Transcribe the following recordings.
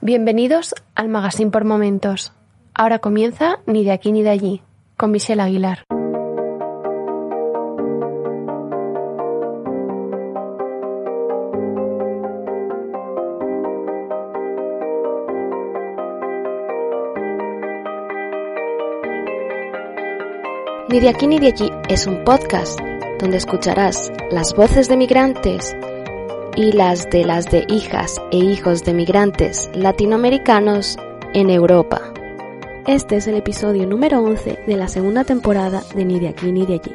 Bienvenidos al Magazine por Momentos. Ahora comienza Ni de aquí ni de allí, con Michelle Aguilar. Ni de aquí ni de allí es un podcast donde escucharás las voces de migrantes y las de las de hijas e hijos de migrantes latinoamericanos en Europa. Este es el episodio número 11 de la segunda temporada de Ni de aquí ni de allí.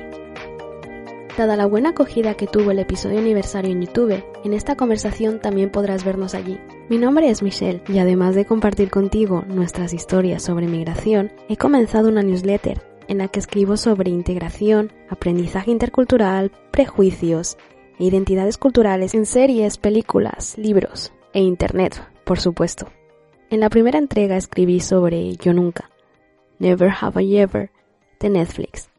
Dada la buena acogida que tuvo el episodio aniversario en YouTube, en esta conversación también podrás vernos allí. Mi nombre es Michelle y además de compartir contigo nuestras historias sobre migración, he comenzado una newsletter en la que escribo sobre integración, aprendizaje intercultural, prejuicios identidades culturales en series, películas, libros e Internet, por supuesto. En la primera entrega escribí sobre Yo Nunca, Never Have I Ever, de Netflix,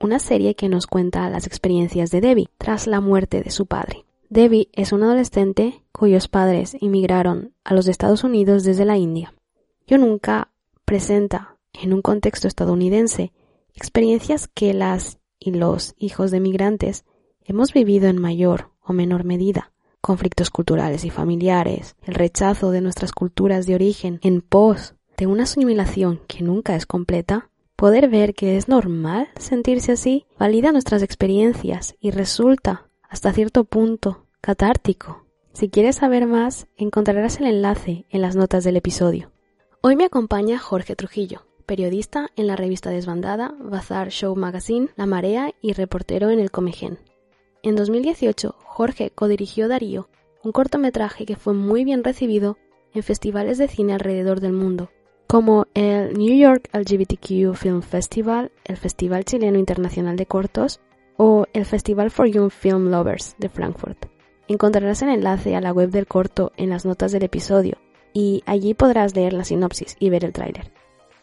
una serie que nos cuenta las experiencias de Debbie tras la muerte de su padre. Debbie es una adolescente cuyos padres emigraron a los Estados Unidos desde la India. Yo Nunca presenta, en un contexto estadounidense, experiencias que las y los hijos de migrantes Hemos vivido en mayor o menor medida conflictos culturales y familiares, el rechazo de nuestras culturas de origen en pos de una asimilación que nunca es completa, poder ver que es normal sentirse así valida nuestras experiencias y resulta, hasta cierto punto, catártico. Si quieres saber más, encontrarás el enlace en las notas del episodio. Hoy me acompaña Jorge Trujillo, periodista en la revista Desbandada, Bazar Show Magazine, La Marea y reportero en el Comegen. En 2018, Jorge codirigió Darío, un cortometraje que fue muy bien recibido en festivales de cine alrededor del mundo, como el New York LGBTQ Film Festival, el Festival Chileno Internacional de Cortos o el Festival for Young Film Lovers de Frankfurt. Encontrarás el enlace a la web del corto en las notas del episodio y allí podrás leer la sinopsis y ver el tráiler.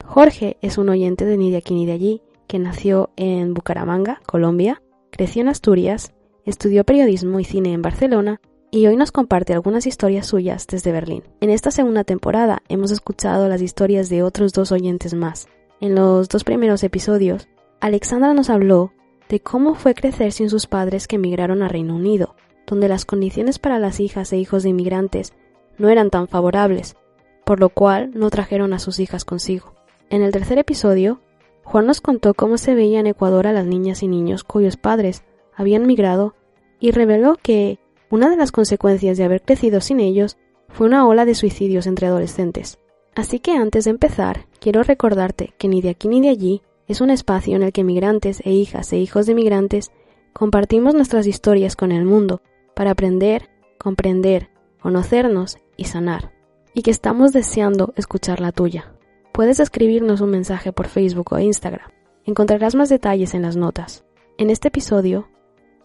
Jorge es un oyente de Ni de aquí ni de allí, que nació en Bucaramanga, Colombia, creció en Asturias, Estudió periodismo y cine en Barcelona y hoy nos comparte algunas historias suyas desde Berlín. En esta segunda temporada hemos escuchado las historias de otros dos oyentes más. En los dos primeros episodios, Alexandra nos habló de cómo fue crecer sin sus padres que emigraron a Reino Unido, donde las condiciones para las hijas e hijos de inmigrantes no eran tan favorables, por lo cual no trajeron a sus hijas consigo. En el tercer episodio, Juan nos contó cómo se veía en Ecuador a las niñas y niños cuyos padres habían migrado y reveló que una de las consecuencias de haber crecido sin ellos fue una ola de suicidios entre adolescentes. Así que antes de empezar, quiero recordarte que ni de aquí ni de allí es un espacio en el que migrantes e hijas e hijos de migrantes compartimos nuestras historias con el mundo para aprender, comprender, conocernos y sanar. Y que estamos deseando escuchar la tuya. Puedes escribirnos un mensaje por Facebook o Instagram. Encontrarás más detalles en las notas. En este episodio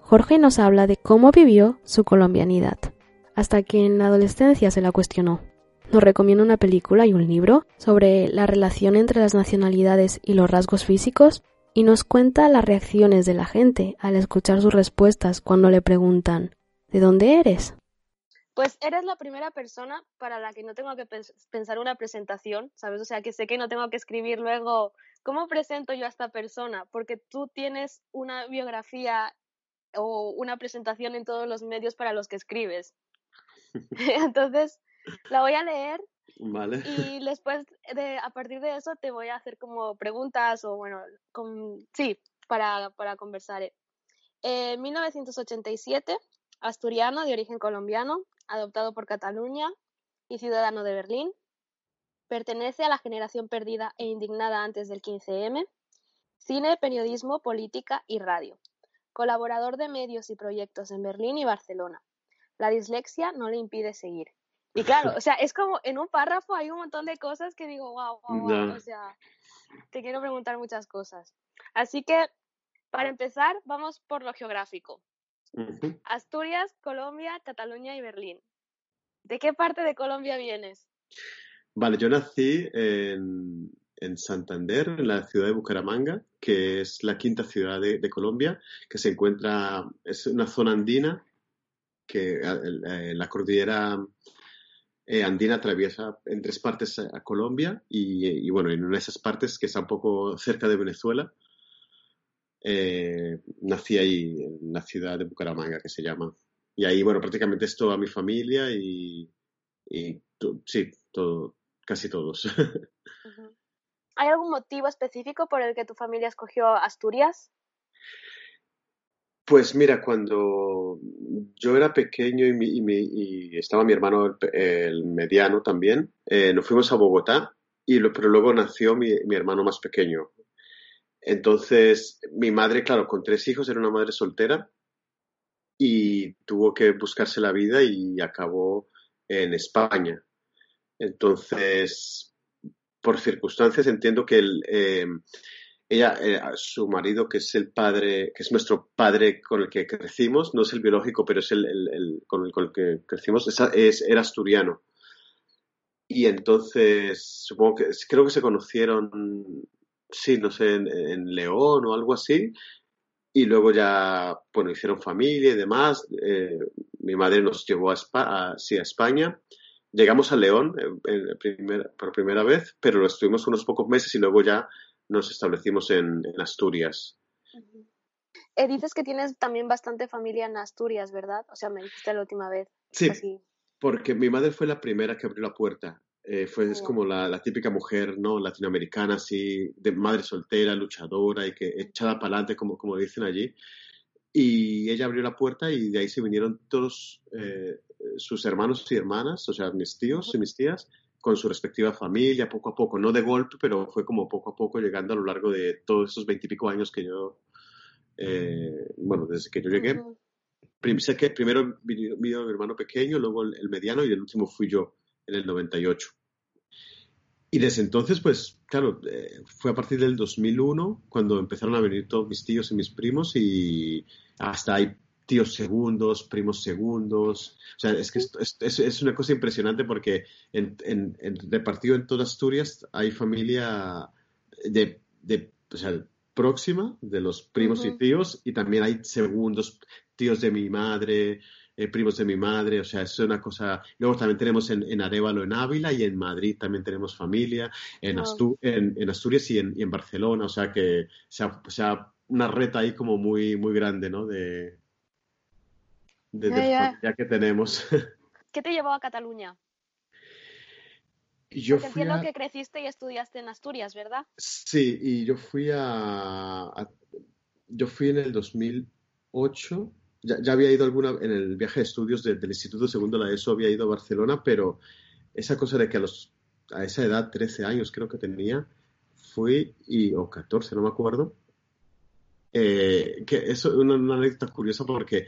Jorge nos habla de cómo vivió su colombianidad, hasta que en la adolescencia se la cuestionó. Nos recomienda una película y un libro sobre la relación entre las nacionalidades y los rasgos físicos y nos cuenta las reacciones de la gente al escuchar sus respuestas cuando le preguntan ¿De dónde eres? Pues eres la primera persona para la que no tengo que pensar una presentación, ¿sabes? O sea, que sé que no tengo que escribir luego cómo presento yo a esta persona, porque tú tienes una biografía o una presentación en todos los medios para los que escribes. Entonces, la voy a leer Vale. y después, de, a partir de eso, te voy a hacer como preguntas o, bueno, sí, para, para conversar. En 1987, asturiano de origen colombiano, adoptado por Cataluña y ciudadano de Berlín, pertenece a la generación perdida e indignada antes del 15M, cine, periodismo, política y radio colaborador de medios y proyectos en Berlín y Barcelona. La dislexia no le impide seguir. Y claro, o sea, es como en un párrafo hay un montón de cosas que digo, wow, wow, wow. O sea, te quiero preguntar muchas cosas. Así que, para empezar, vamos por lo geográfico. Asturias, Colombia, Cataluña y Berlín. ¿De qué parte de Colombia vienes? Vale, yo nací en, Santander, en la ciudad de Bucaramanga, que es la quinta ciudad de, Colombia, que se encuentra, es una zona andina, que eh, la cordillera eh, andina atraviesa en tres partes a, Colombia y, bueno, en una de esas partes que está un poco cerca de Venezuela, eh, nací ahí, en la ciudad de Bucaramanga, que se llama. Y ahí, bueno, prácticamente es toda mi familia y, sí, todo, casi todos. ¿Hay algún motivo específico por el que tu familia escogió Asturias? Pues mira, cuando yo era pequeño y, estaba mi hermano el, mediano también, eh, nos fuimos a Bogotá, y pero luego nació mi, hermano más pequeño. Entonces, mi madre, claro, con tres hijos, era una madre soltera y tuvo que buscarse la vida y acabó en España. Entonces, por circunstancias, entiendo que el, eh, ella, eh, su marido, que es el padre, que es nuestro padre con el que crecimos, no es el biológico, pero es el, con, el, que crecimos, es, era asturiano. Y entonces, supongo que, creo que se conocieron, sí, no sé, en, León o algo así, y luego ya, bueno, hicieron familia y demás. Eh, mi madre nos llevó a, a España Llegamos a León por primera vez, pero lo estuvimos unos pocos meses y luego ya nos establecimos en, Asturias. Eh, dices que tienes también bastante familia en Asturias, ¿verdad? O sea, me dijiste la última vez. Sí, porque mi madre fue la primera que abrió la puerta. Eh, fue, es como la, típica mujer no latinoamericana, así, de madre soltera, luchadora y que echada para adelante, como, como dicen allí. Y ella abrió la puerta y de ahí se vinieron todos eh, sus hermanos y hermanas, o sea, mis tíos y mis tías, con su respectiva familia, poco a poco, no de golpe, pero fue como poco a poco llegando a lo largo de todos esos veintipico años que yo, eh, bueno, desde que yo llegué. Sé que primero vino, mi hermano pequeño, luego el, mediano y el último fui yo en el 98. Y desde entonces, pues claro, eh, fue a partir del 2001 cuando empezaron a venir todos mis tíos y mis primos y hasta hay tíos segundos, primos segundos. O sea, es que es, es, una cosa impresionante porque en, en, repartido en toda Asturias hay familia de, de o sea, próxima de los primos y tíos y también hay segundos, tíos de mi madre, eh, primos de mi madre, o sea, es una cosa. Luego también tenemos en, en Arevalo, en Ávila y en Madrid también tenemos familia, en, en, Asturias y en, y en, Barcelona, o sea que sea, sea una reta ahí como muy, muy grande, ¿no? De, de, ya, que tenemos. ¿Qué te llevó a Cataluña? Yo Porque entiendo que creciste y estudiaste en Asturias, ¿verdad? Sí, y yo fui a, yo fui en el 2008. Ya, ya, había ido alguna en el viaje de estudios del Instituto Segundo la ESO, había ido a Barcelona, pero esa cosa de que a los a esa edad, 13 años creo que tenía, fui y o 14, no me acuerdo. Eh, que eso es una, una anécdota curiosa porque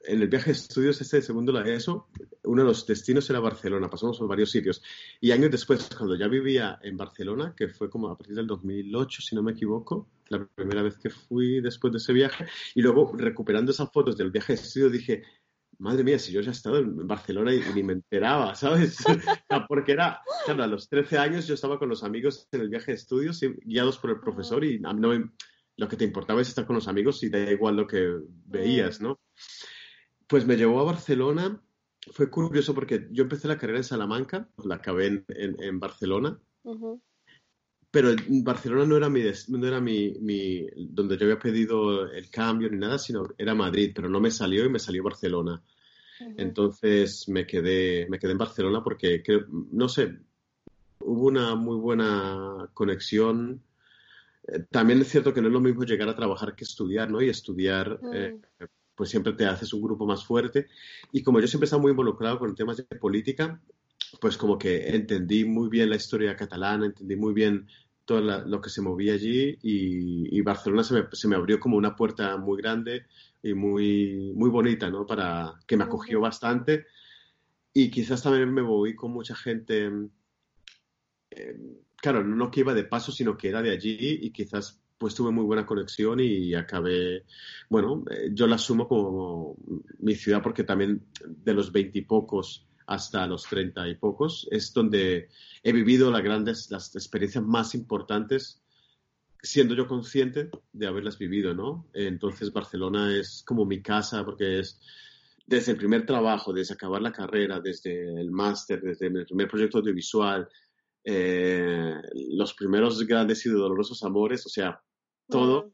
en el viaje de estudios este de segundo la ESO, uno de los destinos era Barcelona, pasamos por varios sitios. Y años después, cuando ya vivía en Barcelona, que fue como a partir del 2008, si no me equivoco, la primera vez que fui después de ese viaje, y luego recuperando esas fotos del viaje de estudio dije, madre mía, si yo ya he estado en Barcelona y, ni me enteraba, ¿sabes? Porque era, claro, a los 13 años yo estaba con los amigos en el viaje de estudios, guiados por el profesor, y no, lo que te importaba es estar con los amigos y da igual lo que veías, ¿no? Pues me llevó a Barcelona. Fue curioso porque yo empecé la carrera en Salamanca, la acabé en, Barcelona. Pero Barcelona no era mi, no era mi, donde yo había pedido el cambio ni nada, sino era Madrid, pero no me salió y me salió Barcelona. Entonces me quedé, me quedé en Barcelona porque creo, no sé, hubo una muy buena conexión. Eh, también es cierto que no es lo mismo llegar a trabajar que estudiar, ¿no? Y estudiar eh, pues siempre te haces un grupo más fuerte. Y como yo siempre he estado muy involucrado con temas de política, pues como que entendí muy bien la historia catalana, entendí muy bien todo lo que se movía allí y, Barcelona se me, se me, abrió como una puerta muy grande y muy, muy bonita, ¿no? Para que me acogió bastante. y quizás también me voy con mucha gente, eh, claro, no que iba de paso, sino que era de allí y quizás pues tuve muy buena conexión y acabé, bueno, eh, yo la asumo como mi ciudad porque también de los veintipocos hasta los treinta y pocos es donde he vivido las grandes, las experiencias más importantes siendo yo consciente de haberlas vivido, ¿no? Entonces Barcelona es como mi casa porque es desde el primer trabajo, desde acabar la carrera, desde el máster, desde el primer proyecto audiovisual, eh, los primeros grandes y dolorosos amores, o sea, todo.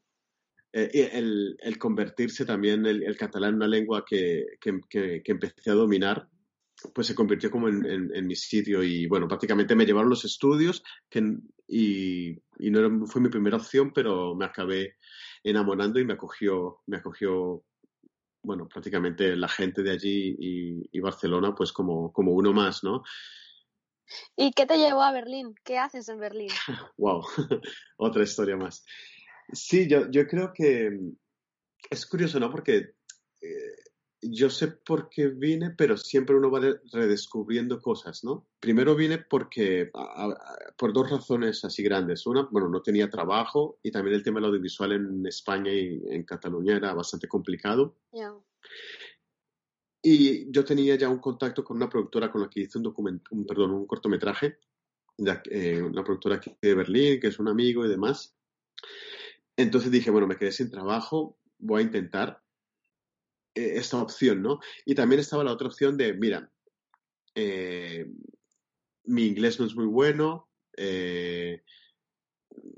Eh, el, el, convertirse también el, catalán en una lengua que, que, que, empecé a dominar, pues se convirtió como en, en, mi sitio y bueno, prácticamente me llevaron los estudios que, y, y no fue mi primera opción, pero me acabé enamorando y me acogió, me acogió bueno, prácticamente la gente de allí y, y Barcelona pues como, como uno más, ¿no? ¿Y qué te llevó a Berlín? ¿Qué haces en Berlín? wow, otra historia más. Sí, yo, yo creo que es curioso, ¿no? Porque eh, yo sé por qué vine, pero siempre uno va redescubriendo cosas, ¿no? Primero vine porque, por dos razones así grandes. Una, bueno, no tenía trabajo y también el tema del audiovisual en España y en Cataluña era bastante complicado. Y yo tenía ya un contacto con una productora con la que hice un, documento, un, perdón, un cortometraje, eh, una productora aquí de Berlín, que es un amigo y demás. Entonces dije, bueno, me quedé sin trabajo, voy a intentar eh, esta opción, ¿no? Y también estaba la otra opción de, mira, eh, mi inglés no es muy bueno, eh,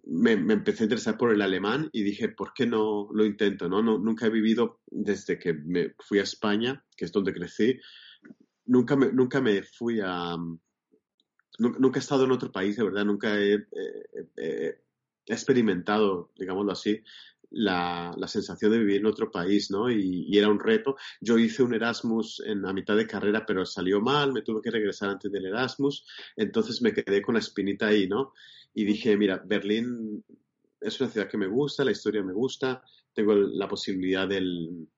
me, empecé a interesar por el alemán y dije, ¿por qué no lo intento? No? nunca he vivido desde que me fui a España, que es donde crecí, nunca me, nunca me fui a... Nunca, he estado en otro país, de verdad, nunca he, he experimentado, digámoslo así, la, la, sensación de vivir en otro país, ¿no? Y, era un reto. Yo hice un Erasmus en la mitad de carrera, pero salió mal, me tuve que regresar antes del Erasmus, entonces me quedé con la espinita ahí, ¿no? Y dije, mira, Berlín es una ciudad que me gusta, la historia me gusta, tengo la posibilidad del,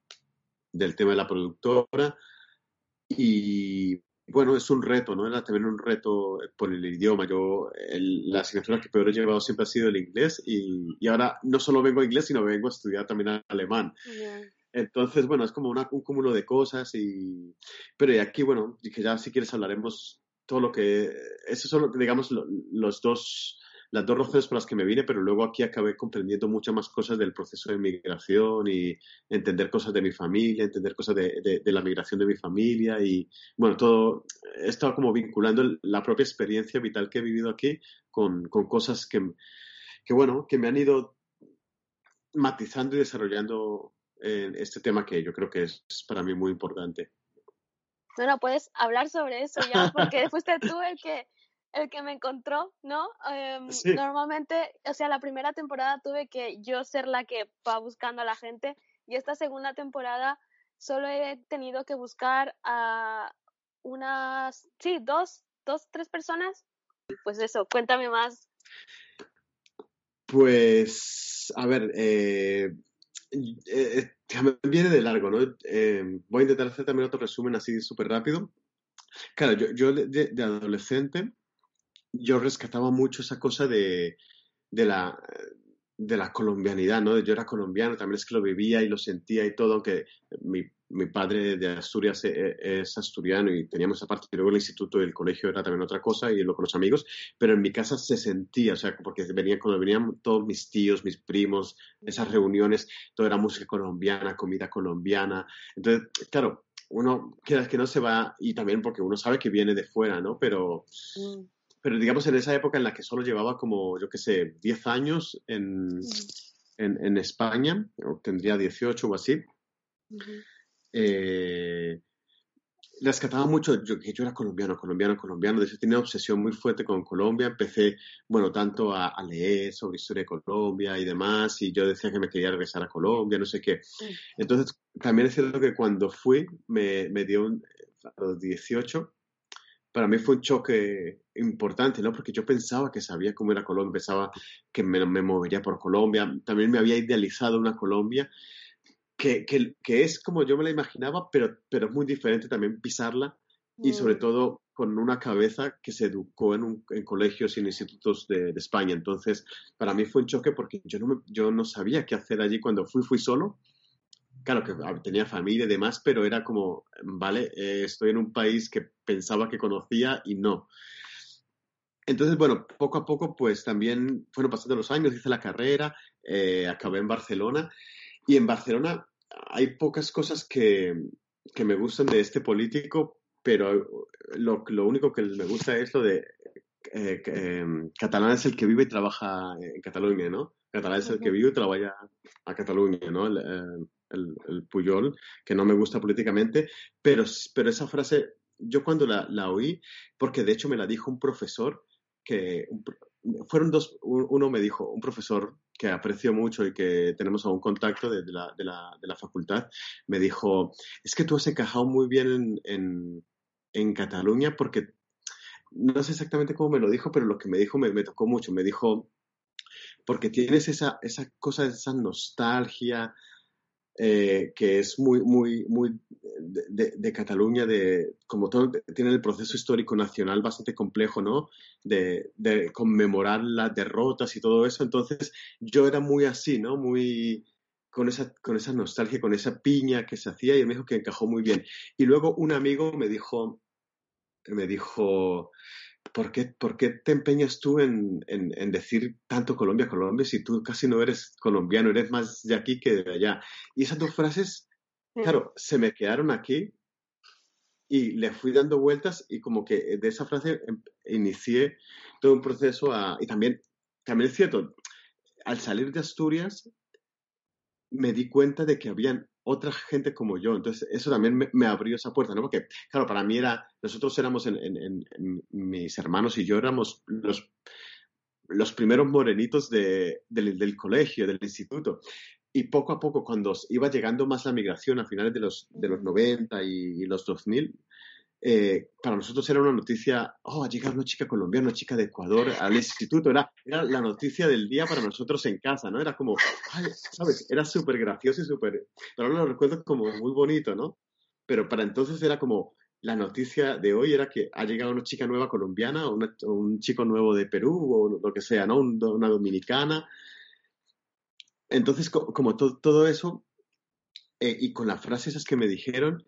del tema de la productora y bueno, es un reto, ¿no? Era también un reto por el idioma. Yo, la asignatura que peor he llevado siempre ha sido el inglés y, y, ahora no solo vengo a inglés, sino vengo a estudiar también alemán. Entonces, bueno, es como una, un cúmulo de cosas y... Pero aquí, bueno, que ya si quieres hablaremos todo lo que... Esos son, digamos, los dos las dos razones por las que me vine, pero luego aquí acabé comprendiendo muchas más cosas del proceso de migración y entender cosas de mi familia, entender cosas de, de, la migración de mi familia y, bueno, todo, he estado como vinculando la propia experiencia vital que he vivido aquí con, con cosas que, que, bueno, que me han ido matizando y desarrollando en este tema que yo creo que es para mí muy importante. Bueno, puedes hablar sobre eso ya, porque fuiste tú el que el que me encontró, ¿no? Em, normalmente, o sea, la primera temporada tuve que yo ser la que va buscando a la gente y esta segunda temporada solo he tenido que buscar a unas, sí, dos, dos, tres personas. Pues eso, cuéntame más. Pues, a ver, eh, eh, viene de largo, ¿no? Eh, voy a intentar hacer también otro resumen así súper rápido. Claro, yo, yo de, adolescente yo rescataba mucho esa cosa de, de, la, de la colombianidad, ¿no? Yo era colombiano, también es que lo vivía y lo sentía y todo, aunque mi, mi padre de Asturias e, e, es, asturiano y teníamos esa parte, y luego el instituto y el colegio era también otra cosa y lo con los amigos, pero en mi casa se sentía, o sea, porque venía, cuando venían todos mis tíos, mis primos, esas reuniones, todo era música colombiana, comida colombiana, entonces, claro, uno, que no se va, y también porque uno sabe que viene de fuera, ¿no? Pero... Mm pero digamos en esa época en la que solo llevaba como, yo qué sé, 10 años en, en, España, o tendría 18 o así, eh, rescataba mucho yo, yo era colombiano, colombiano, colombiano. De hecho, tenía una obsesión muy fuerte con Colombia. Empecé, bueno, tanto a, leer sobre historia de Colombia y demás, y yo decía que me quería regresar a Colombia, no sé qué. Entonces, también es cierto que cuando fui, me, me dio un, a los 18, para mí fue un choque importante, ¿no? Porque yo pensaba que sabía cómo era Colombia, pensaba que me, movería por Colombia, también me había idealizado una Colombia que, que, que, es como yo me la imaginaba, pero, pero es muy diferente también pisarla y sobre mm. todo con una cabeza que se educó en, colegios y en institutos de, España. Entonces, para mí fue un choque porque yo no, yo no sabía qué hacer allí cuando fui, fui solo. Claro que tenía familia y demás, pero era como, vale, eh, estoy en un país que pensaba que conocía y no. Entonces, bueno, poco a poco, pues también fueron pasando los años, hice la carrera, eh, acabé en Barcelona y en Barcelona hay pocas cosas que, me gustan de este político, pero lo, único que me gusta es lo de eh, em, catalán es el que vive y trabaja en Cataluña, ¿no? Catalán es el que vive y trabaja a Cataluña, ¿no? El, el, Puyol, que no me gusta políticamente, pero, pero esa frase, yo cuando la, la oí, porque de hecho me la dijo un profesor, que fueron dos, uno me dijo, un profesor que aprecio mucho y que tenemos aún contacto de, la, de, la, de la, facultad, me dijo, es que tú has encajado muy bien en, en, Cataluña porque, no sé exactamente cómo me lo dijo, pero lo que me dijo me, me tocó mucho, me dijo, porque tienes esa, esa cosa, esa nostalgia, eh, que es muy, muy, muy de, Cataluña, de, como todo, tiene el proceso histórico nacional bastante complejo, ¿no? De, conmemorar las derrotas y todo eso. Entonces, yo era muy así, ¿no? Muy con esa, con esa nostalgia, con esa piña que se hacía y me dijo que encajó muy bien. Y luego un amigo me dijo, me dijo, ¿por qué, te empeñas tú en, decir tanto Colombia, Colombia, si tú casi no eres colombiano, eres más de aquí que de allá? Y esas dos frases, claro, se me quedaron aquí y le fui dando vueltas y como que de esa frase em, inicié todo un proceso y también, también es cierto, al salir de Asturias me di cuenta de que habían otra gente como yo. Entonces, eso también me, abrió esa puerta, ¿no? Porque, claro, para mí era, nosotros éramos, en, mis hermanos y yo éramos los, los primeros morenitos del, colegio, del instituto. Y poco a poco, cuando iba llegando más la migración a finales de los, de los 90 y, y los 2000, eh, para nosotros era una noticia, oh, ha llegado una chica colombiana, una chica de Ecuador al instituto, era, era la noticia del día para nosotros en casa, ¿no? Era como, ¿sabes? Era súper gracioso y súper, pero ahora lo recuerdo como muy bonito, ¿no? Pero para entonces era como, la noticia de hoy era que ha llegado una chica nueva colombiana o, un chico nuevo de Perú o lo que sea, ¿no? una dominicana. Entonces, como todo eso, eh, y con las frases esas que me dijeron,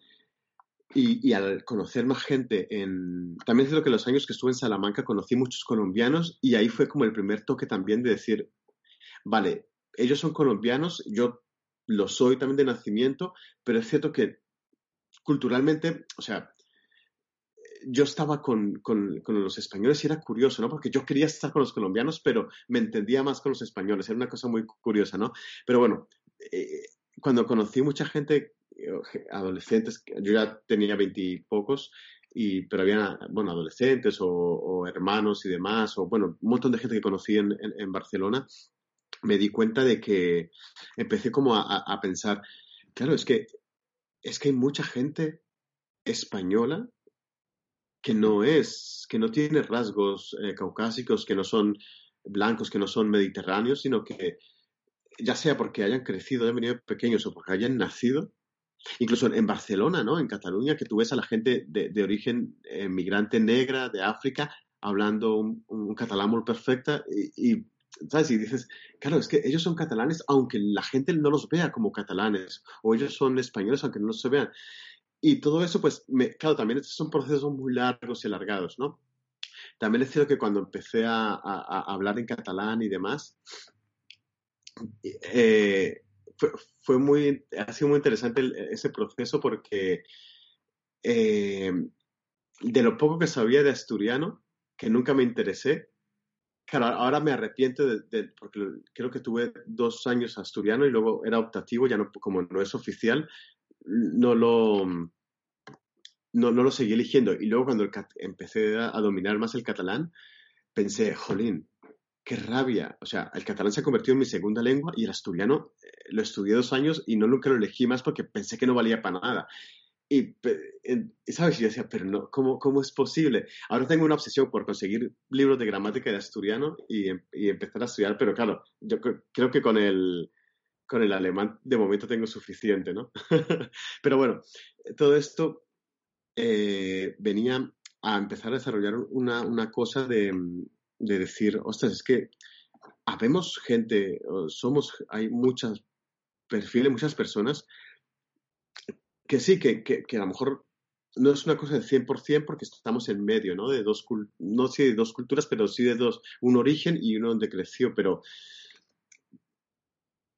y, al conocer más gente en... También es lo que los años que estuve en Salamanca conocí muchos colombianos y ahí fue como el primer toque también de decir, vale, ellos son colombianos, yo lo soy también de nacimiento, pero es cierto que culturalmente, o sea, yo estaba con, con, los españoles y era curioso, ¿no? Porque yo quería estar con los colombianos, pero me entendía más con los españoles, era una cosa muy curiosa, ¿no? Pero bueno, eh, cuando conocí mucha gente adolescentes, yo ya tenía veintipocos, y, pero había, bueno, adolescentes o, hermanos y demás, o bueno, un montón de gente que conocí en, Barcelona, me di cuenta de que empecé como a, pensar, claro, es que, es que hay mucha gente española que no es, que no tiene rasgos eh, caucásicos, que no son blancos, que no son mediterráneos, sino que ya sea porque hayan crecido, hayan venido pequeños o porque hayan nacido, Incluso en Barcelona, ¿no? En Cataluña, que tú ves a la gente de, origen eh, migrante negra de África hablando un, catalán muy perfecta y, ¿sabes? Y dices, claro, es que ellos son catalanes aunque la gente no los vea como catalanes, o ellos son españoles aunque no los se vean. Y todo eso, pues, claro, también son procesos muy largos y alargados, ¿no? También es cierto que cuando empecé a, hablar en catalán y demás, eh, fue, muy, ha sido muy interesante ese proceso porque eh, de lo poco que sabía de asturiano, que nunca me interesé, claro, ahora me arrepiento de, porque creo que tuve dos años asturiano y luego era optativo, ya no, como no es oficial, no lo, no, no lo seguí eligiendo. Y luego cuando empecé a dominar más el catalán, pensé, jolín, qué rabia. O sea, el catalán se ha convertido en mi segunda lengua y el asturiano eh, lo estudié dos años y no nunca lo elegí más porque pensé que no valía para nada. Y, ¿sabes? Y yo decía, pero no, ¿cómo, ¿cómo es posible? Ahora tengo una obsesión por conseguir libros de gramática de asturiano y, y empezar a estudiar, pero claro, yo creo que con el, con el alemán de momento tengo suficiente, ¿no? pero bueno, todo esto eh, venía a empezar a desarrollar una, una cosa de, de, decir, ostras, es que habemos gente, somos, hay muchas perfiles, muchas personas que sí, que, que, a lo mejor no es una cosa del 100% porque estamos en medio, ¿no? De dos, no sí de dos culturas, pero sí de dos, un origen y uno donde creció, pero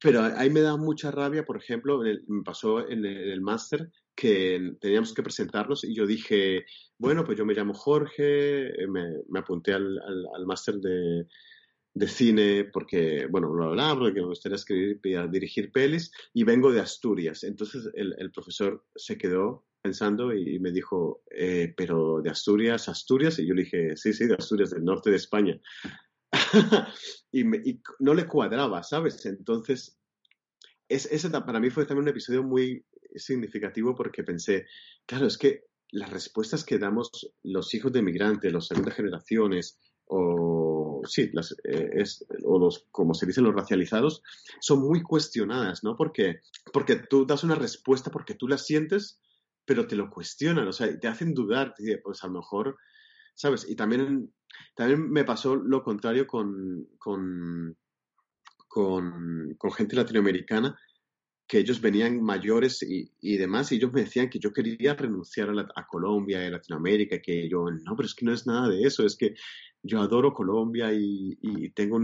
pero ahí me da mucha rabia, por ejemplo, me pasó en el, máster que teníamos que presentarnos y yo dije, bueno, pues yo me llamo Jorge, eh, me, apunté al, al, máster de, de, cine porque, bueno, lo hablaba, porque me gustaría escribir, dirigir pelis y vengo de Asturias. Entonces el, el profesor se quedó pensando y me dijo, eh, pero de Asturias, Asturias, y yo le dije, sí, sí, de Asturias, del norte de España. y, no le cuadraba, ¿sabes? Entonces, es, ese para mí fue también un episodio muy significativo porque pensé, claro, es que las respuestas que damos los hijos de migrantes, las segundas generaciones, o sí, las, eh, es, o los, como se dicen los racializados, son muy cuestionadas, ¿no? Porque, porque tú das una respuesta porque tú la sientes, pero te lo cuestionan, o sea, te hacen dudar, pues a lo mejor, ¿sabes? Y también, también me pasó lo contrario con, con, con, con gente latinoamericana, que ellos venían mayores y, y, demás, y ellos me decían que yo quería renunciar a, a Colombia y Latinoamérica, que yo, no, pero es que no es nada de eso, es que yo adoro Colombia y, y tengo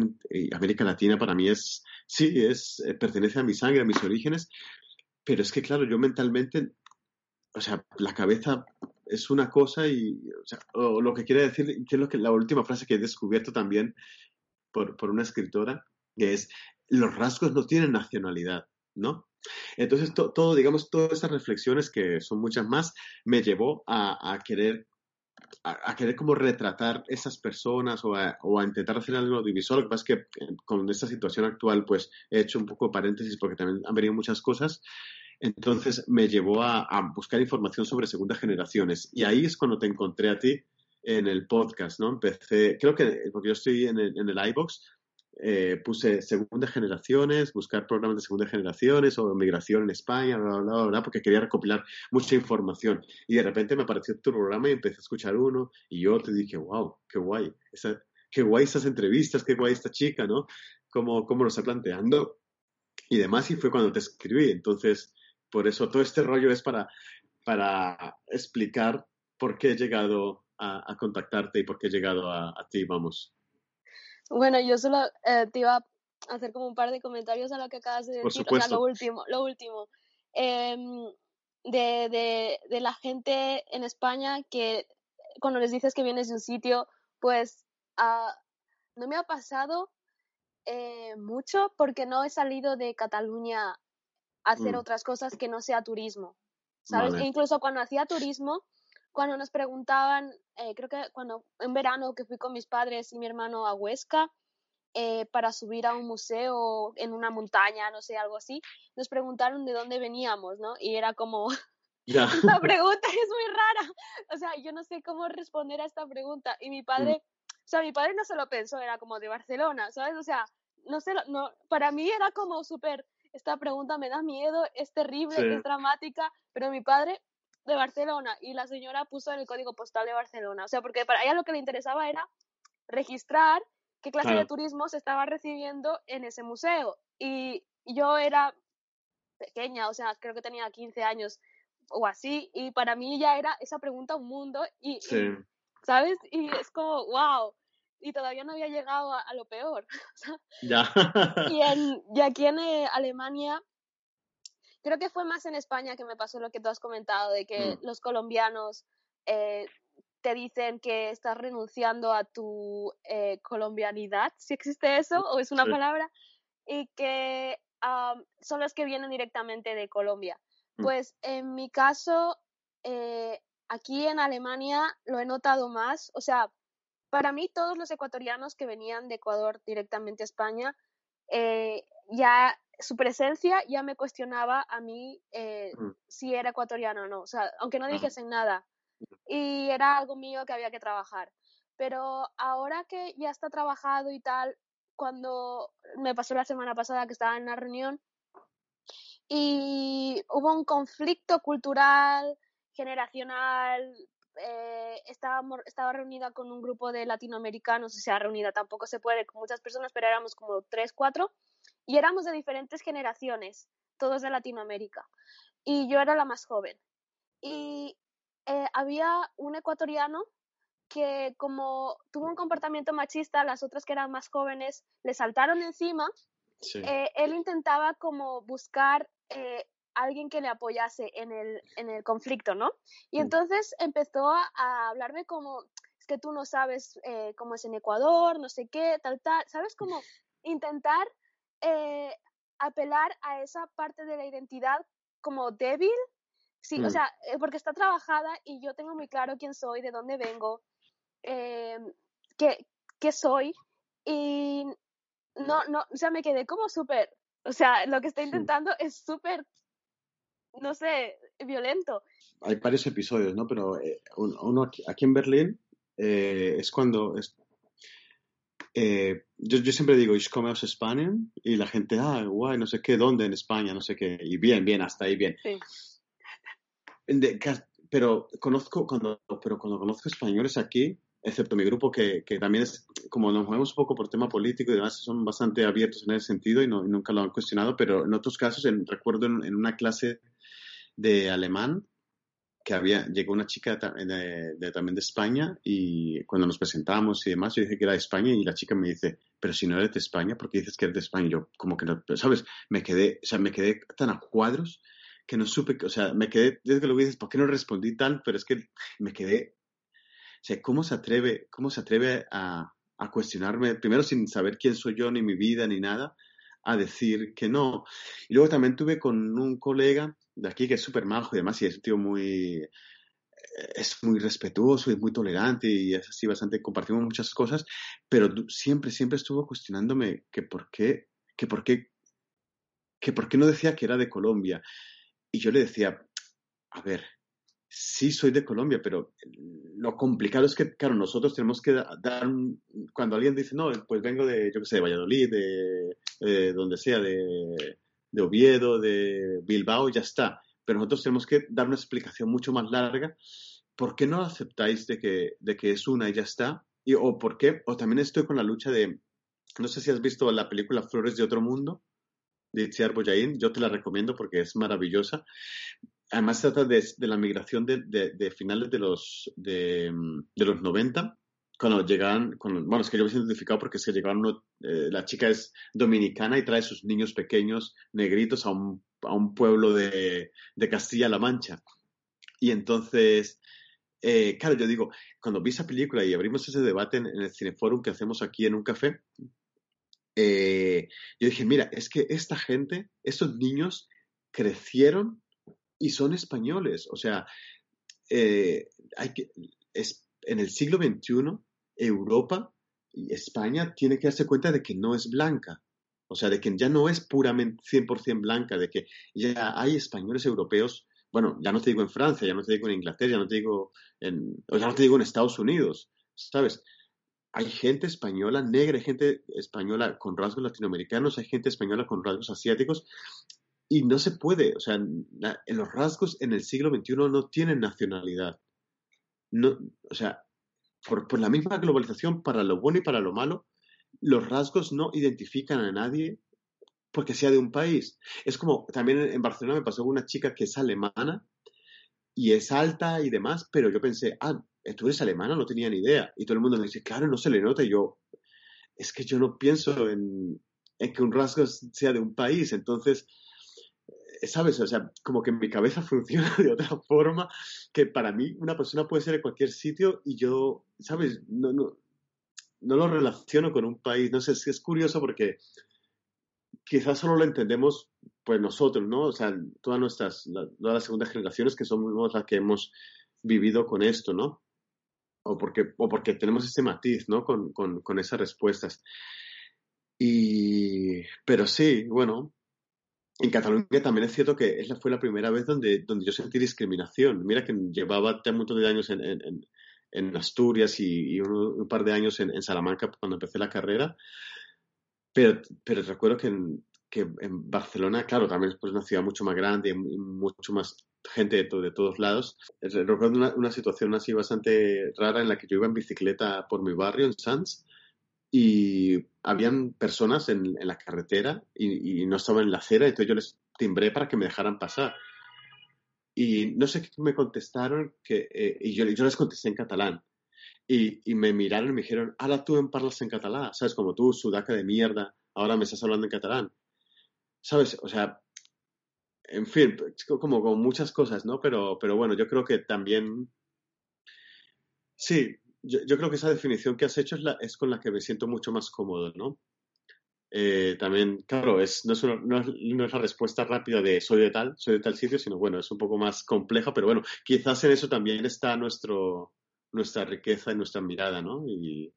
América Latina para mí es, sí, es, eh, pertenece a mi sangre, a mis orígenes, pero es que claro, yo mentalmente o sea, la cabeza es una cosa y, o, sea, lo que quiere decir, que lo que, la última frase que he descubierto también por, por una escritora, que es, los rasgos no tienen nacionalidad, ¿no? Entonces, todo, digamos, todas esas reflexiones, que son muchas más, me llevó a, a querer a, querer como retratar esas personas o a, o a, intentar hacer algo audiovisual. Lo que pasa es que eh, con esta situación actual, pues he hecho un poco paréntesis porque también han venido muchas cosas entonces me llevó a, buscar información sobre segundas generaciones y ahí es cuando te encontré a ti en el podcast, ¿no? Empecé, creo que, porque yo estoy en el, en el iBox, eh, puse segundas generaciones, buscar programas de segundas generaciones o migración en España, bla, bla, bla, porque quería recopilar mucha información. Y de repente me apareció tu programa y empecé a escuchar uno y yo te dije, wow, qué guay, qué guay esas entrevistas, qué guay esta chica, ¿no? Cómo, cómo lo está planteando y demás. Y fue cuando te escribí. Entonces, por eso todo este rollo es para, para explicar por qué he llegado a, contactarte y por qué he llegado a, ti, vamos. Bueno, yo solo eh, te iba a hacer como un par de comentarios a lo que acabas de decir. Por supuesto. lo último, lo último. Em, de, de, de, la gente en España que cuando les dices que vienes de un sitio, pues uh, no me ha pasado eh, mucho porque no he salido de Cataluña hacer mm. otras cosas que no sea turismo, ¿sabes? E incluso cuando hacía turismo, cuando nos preguntaban, eh, creo que cuando en verano que fui con mis padres y mi hermano a Huesca eh, para subir a un museo en una montaña, no sé, algo así, nos preguntaron de dónde veníamos, ¿no? Y era como, la pregunta es muy rara, o sea, yo no sé cómo responder a esta pregunta. Y mi padre, mm. o sea, mi padre no se lo pensó, era como de Barcelona, ¿sabes? O sea, no sé, no, para mí era como súper esta pregunta me da miedo, es terrible, es dramática, pero mi padre de Barcelona y la señora puso en el código postal de Barcelona. O sea, porque para ella lo que le interesaba era registrar qué clase de turismo se estaba recibiendo en ese museo. Y yo era pequeña, o sea, creo que tenía 15 años o así, y para mí ya era esa pregunta un mundo, y, ¿sabes? Y es como, wow, y todavía no había llegado a, lo peor. ya. y, en, y aquí en eh, Alemania, creo que fue más en España que me pasó lo que tú has comentado, de que mm. los colombianos eh, te dicen que estás renunciando a tu eh, colombianidad, si existe eso, o es una palabra, y que son los que vienen directamente de Colombia. Mm. Pues en mi caso, aquí en Alemania lo he notado más, o sea, para mí todos los ecuatorianos que venían de Ecuador directamente a España, eh, ya su presencia ya me cuestionaba a mí eh, si era ecuatoriano o no, o sea, aunque no dijesen nada. Y era algo mío que había que trabajar. Pero ahora que ya está trabajado y tal, cuando me pasó la semana pasada que estaba en una reunión y hubo un conflicto cultural generacional, eh, estaba, estaba reunida con un grupo de latinoamericanos, o sea, reunida tampoco se puede con muchas personas, pero éramos como tres, cuatro, y éramos de diferentes generaciones, todos de Latinoamérica, y yo era la más joven. Y eh, había un ecuatoriano que como tuvo un comportamiento machista, las otras que eran más jóvenes le saltaron encima, eh, él intentaba como buscar eh, alguien que le apoyase en el, en el conflicto, ¿no? Y mm. entonces empezó a, hablarme como, es que tú no sabes eh, cómo es en Ecuador, no sé qué, tal, tal, ¿sabes? Como intentar eh, apelar a esa parte de la identidad como débil, sí, o mm. sea, eh, porque está trabajada y yo tengo muy claro quién soy, de dónde vengo, qué, qué soy, y no, no, o sea, me quedé como súper, o sea, lo que está intentando es súper no sé, violento. Hay varios episodios, ¿no? Pero eh, uno aquí, en Berlín eh, es cuando... Eh, yo, yo, siempre digo, komme aus Spanien, y la gente, ah, guay, no sé qué, ¿dónde en España? No sé qué, y bien, bien, hasta ahí bien. Sí. pero conozco, cuando, pero cuando conozco españoles aquí, excepto mi grupo, que, que, también es, como nos movemos un poco por tema político y demás, son bastante abiertos en ese sentido y, no, nunca lo han cuestionado, pero en otros casos, en, recuerdo en, una clase de alemán que había, llegó una chica de, también de España y cuando nos presentamos y demás, yo dije que era de España y la chica me dice, pero si no eres de España, ¿por qué dices que eres de España? Yo, como que no, ¿sabes? Me quedé, o sea, me quedé tan a cuadros que no supe, o sea, me quedé, desde que lo dices, ¿por qué no respondí tal? Pero es que me quedé, o sea, ¿cómo se atreve, cómo se atreve a, a cuestionarme, primero sin saber quién soy yo, ni mi vida, ni nada, a decir que no. Y luego también tuve con un colega de aquí que es súper majo y demás, y es un tío muy, es muy respetuoso y muy tolerante y es así bastante, compartimos muchas cosas, pero siempre, siempre estuvo cuestionándome que por qué, que por qué, que por qué no decía que era de Colombia. Y yo le decía, a ver, sí soy de Colombia, pero lo complicado es que, claro, nosotros tenemos que dar, cuando alguien dice, no, pues vengo de, yo qué sé, de Valladolid, de donde sea, de, de Oviedo, de Bilbao, ya está. Pero nosotros tenemos que dar una explicación mucho más larga. ¿Por qué no aceptáis de que, de que es una y ya está? Y, o por qué, o también estoy con la lucha de, no sé si has visto la película Flores de otro mundo, de Itziar Boyain, yo te la recomiendo porque es maravillosa. Además trata de, la migración de, de, finales de los, de, los 90 cuando llegaban, bueno, es que yo me he identificado porque es que llegaban uno, eh, la chica es dominicana y trae sus niños pequeños negritos a un, a un pueblo de, Castilla-La Mancha. Y entonces, eh, claro, yo digo, cuando vi esa película y abrimos ese debate en, el Cineforum que hacemos aquí en un café, eh, yo dije, mira, es que esta gente, estos niños crecieron y son españoles. O sea, hay que, es, en el siglo XXI Europa y España tiene que darse cuenta de que no es blanca. O sea, de que ya no es puramente 100% blanca, de que ya hay españoles europeos, bueno, ya no te digo en Francia, ya no te digo en Inglaterra, ya no te digo en, ya no te digo en Estados Unidos, ¿sabes? Hay gente española negra, hay gente española con rasgos latinoamericanos, hay gente española con rasgos asiáticos, y no se puede, o sea, en los rasgos en el siglo XXI no tienen nacionalidad. No, o sea, por, la misma globalización, para lo bueno y para lo malo, los rasgos no identifican a nadie porque sea de un país. Es como también en Barcelona me pasó con una chica que es alemana y es alta y demás, pero yo pensé, ah, tú eres alemana, no tenía ni idea. Y todo el mundo me dice, claro, no se le nota. Y yo, es que yo no pienso en, que un rasgo sea de un país. Entonces, ¿sabes? O sea, como que mi cabeza funciona de otra forma, que para mí una persona puede ser en cualquier sitio y yo, ¿sabes? No, no, no lo relaciono con un país. No sé, es, es curioso porque quizás solo lo entendemos pues nosotros, ¿no? O sea, todas nuestras, todas las segundas generaciones que somos las que hemos vivido con esto, ¿no? O porque, o porque tenemos ese matiz, ¿no? Con, con, con esas respuestas. Y, pero sí, bueno, en Cataluña también es cierto que esa fue la primera vez donde, donde yo sentí discriminación. Mira que llevaba un montón años en, en Asturias y, un, par de años en, Salamanca cuando empecé la carrera, pero, pero recuerdo que en, que en Barcelona, claro, también es pues, una ciudad mucho más grande y mucho más gente de, de todos lados. Recuerdo una, una, situación así bastante rara en la que yo iba en bicicleta por mi barrio, en Sanz, y habían personas en, en la carretera y, y, no estaban en la acera, entonces yo les timbré para que me dejaran pasar. Y no sé qué me contestaron, que, eh, y yo, les contesté en catalán. Y, y, me miraron y me dijeron, ahora tú en parlas en catalán, ¿sabes? Como tú, sudaca de mierda, ahora me estás hablando en catalán. ¿Sabes? O sea, en fin, como con muchas cosas, ¿no? Pero, pero bueno, yo creo que también, sí, yo, yo, creo que esa definición que has hecho es, la, es con la que me siento mucho más cómodo, ¿no? Eh, también, claro, es, no, es una, no, es, no, es, la respuesta rápida de soy de tal, soy de tal sitio, sino bueno, es un poco más compleja, pero bueno, quizás en eso también está nuestro, nuestra riqueza y nuestra mirada, ¿no? Y,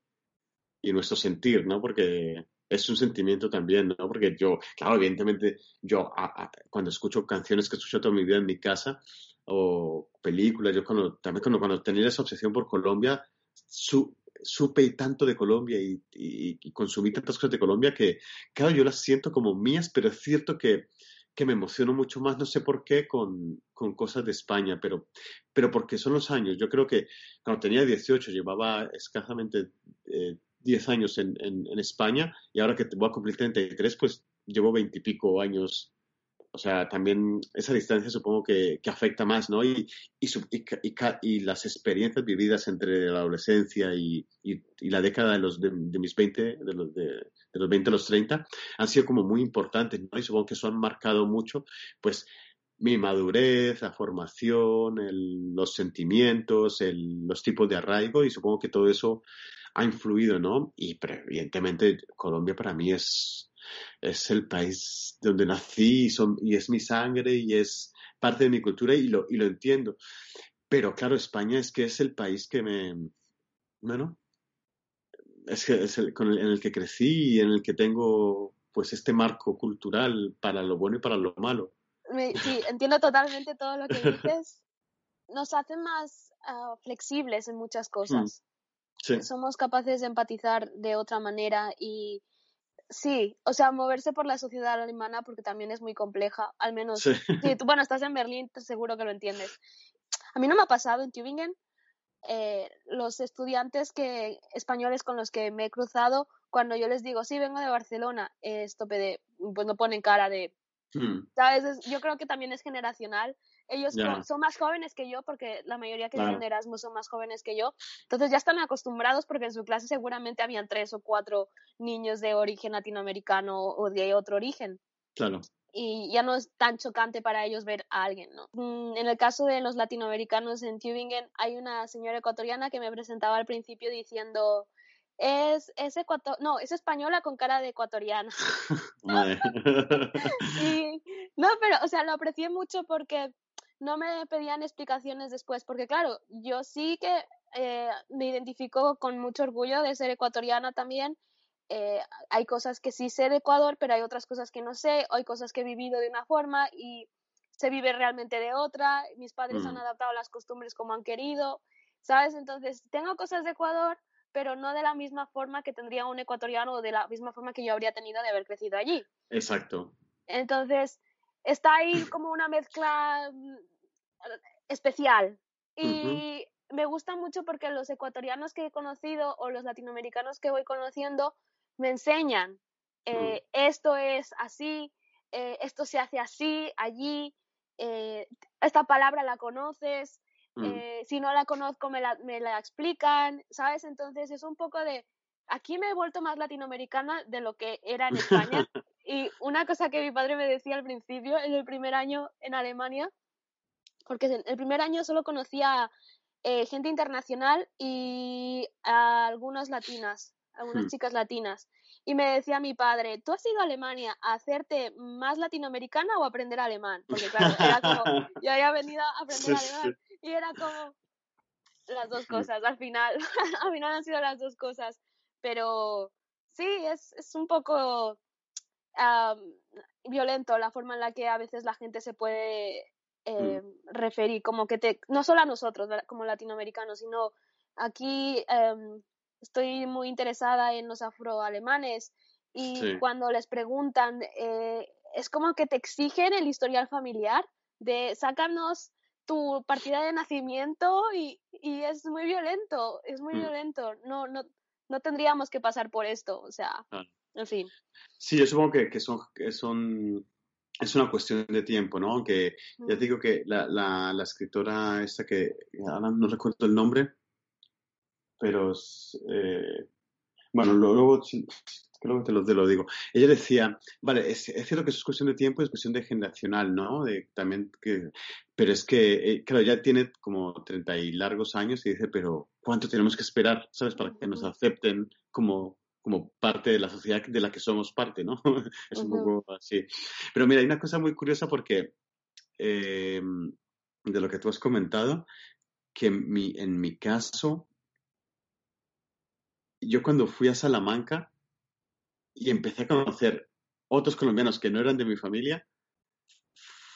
y nuestro sentir, ¿no? Porque es un sentimiento también, ¿no? Porque yo, claro, evidentemente, yo a, a, cuando escucho canciones que he escuchado toda mi vida en mi casa o películas, yo cuando, también cuando, cuando tenía esa obsesión por Colombia, su, supe tanto de Colombia y, consumí tantas cosas de Colombia que, claro, yo las siento como mías, pero es cierto que, que me emociono mucho más, no sé por qué, con, con cosas de España, pero, pero porque son los años. Yo creo que cuando tenía 18 llevaba escasamente eh, 10 años en, en, en, España y ahora que voy a cumplir 33, pues llevo 20 y pico años o sea, también esa distancia supongo que, que afecta más, ¿no? Y, y, y, y, las experiencias vividas entre la adolescencia y, la década de, los, de, mis 20, de los, de, de, los 20 a los 30, han sido como muy importantes, ¿no? Y supongo que eso han marcado mucho, pues, mi madurez, la formación, el, los sentimientos, el, los tipos de arraigo, y supongo que todo eso ha influido, ¿no? Y pero, evidentemente Colombia para mí es es el país donde nací y, son, y, es mi sangre y es parte de mi cultura y lo, y lo entiendo. Pero claro, España es que es el país que me, bueno, es, que es el, con el, en el que crecí y en el que tengo pues este marco cultural para lo bueno y para lo malo. Sí, entiendo totalmente todo lo que dices. Nos hace más uh, flexibles en muchas cosas. Sí. Somos capaces de empatizar de otra manera y Sí, o sea, moverse por la sociedad alemana porque también es muy compleja, al menos. Sí. sí tú, bueno, estás en Berlín, seguro que lo entiendes. A mí no me ha pasado en Tübingen. Eh, los estudiantes que españoles con los que me he cruzado, cuando yo les digo, sí, vengo de Barcelona, eh, estope de, pues no ponen cara de, hmm. ¿sabes? Yo creo que también es generacional ellos yeah. son más jóvenes que yo porque la mayoría que claro. vienen de Erasmus son más jóvenes que yo. Entonces ya están acostumbrados porque en su clase seguramente habían tres o cuatro niños de origen latinoamericano o de otro origen. Claro. Y ya no es tan chocante para ellos ver a alguien, ¿no? Mm, en el caso de los latinoamericanos en Tübingen, hay una señora ecuatoriana que me presentaba al principio diciendo, es, es ecuator no, es española con cara de ecuatoriana. y, no, pero, o sea, lo aprecié mucho porque no me pedían explicaciones después, porque claro, yo sí que eh, me identifico con mucho orgullo de ser ecuatoriana también. Eh, hay cosas que sí sé de Ecuador, pero hay otras cosas que no sé, hay cosas que he vivido de una forma y se vive realmente de otra. Mis padres mm. han adaptado las costumbres como han querido, ¿sabes? Entonces, tengo cosas de Ecuador, pero no de la misma forma que tendría un ecuatoriano o de la misma forma que yo habría tenido de haber crecido allí. Exacto. Entonces, está ahí como una mezcla especial. Y uh -huh. me gusta mucho porque los ecuatorianos que he conocido o los latinoamericanos que voy conociendo me enseñan, eh, uh -huh. esto es así, eh, esto se hace así, allí, eh, esta palabra la conoces, uh -huh. si no la conozco me la, me la explican, ¿sabes? Entonces es un poco de, aquí me he vuelto más latinoamericana de lo que era en España. y una cosa que mi padre me decía al principio, en el primer año en Alemania, porque el primer año solo conocía eh, gente internacional y a algunas latinas, algunas hmm. chicas latinas. Y me decía mi padre, ¿tú has ido a Alemania a hacerte más latinoamericana o a aprender alemán? Porque claro, era como, yo había venido a aprender sí, alemán. Sí. Y era como las dos cosas, al final, al final han sido las dos cosas. Pero sí, es, es un poco um, violento la forma en la que a veces la gente se puede eh, mm. referir, como que te, no solo a nosotros como latinoamericanos, sino aquí eh, estoy muy interesada en los afroalemanes y sí. cuando les preguntan, eh, es como que te exigen el historial familiar de sácanos tu partida de nacimiento y, y es muy violento, es muy Mm. violento. No, no, no tendríamos que pasar por esto, o sea. En fin. Sí, yo supongo que, que son, que son, es una cuestión de tiempo, ¿no? Aunque ya te digo que la, la, la escritora esta que ahora no recuerdo el nombre, pero eh, bueno, luego creo que te lo, te lo digo. Ella decía, vale, es, es cierto que eso es cuestión de tiempo, es cuestión de generacional, ¿no? De, también que, pero es que, eh, claro, ya tiene como treinta y largos años y dice, pero ¿cuánto tenemos que esperar, ¿sabes? Para que nos acepten como, como parte de la sociedad de la que somos parte, ¿no? Es un poco así. Pero mira, hay una cosa muy curiosa porque eh, de lo que tú has comentado, que mi, en mi caso, yo cuando fui a Salamanca y empecé a conocer otros colombianos que no eran de mi familia,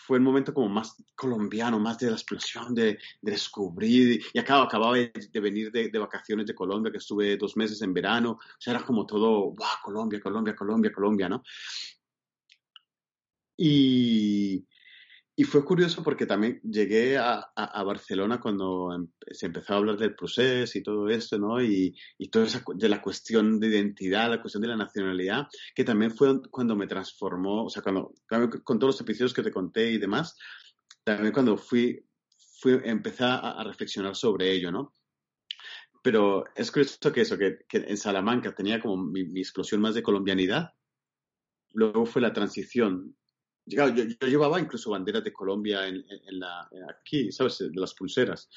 fue el momento como más colombiano, más de la explosión, de, de descubrir. Y acabo, acababa de, de venir de, de vacaciones de Colombia, que estuve dos meses en verano. O sea, era como todo, ¡guau! Colombia, Colombia, Colombia, Colombia, ¿no? Y, y fue curioso porque también llegué a, a, a Barcelona cuando em- se empezó a hablar del proceso y todo esto, ¿no? Y, y toda esa de la cuestión de identidad, la cuestión de la nacionalidad, que también fue cuando me transformó, o sea, cuando, con todos los episodios que te conté y demás, también cuando fui, fui empecé a, a reflexionar sobre ello, ¿no? Pero es curioso que eso, que, que en Salamanca tenía como mi, mi explosión más de colombianidad, luego fue la transición. Yo, yo llevaba incluso banderas de Colombia en, en- la, aquí, ¿sabes? De las pulseras.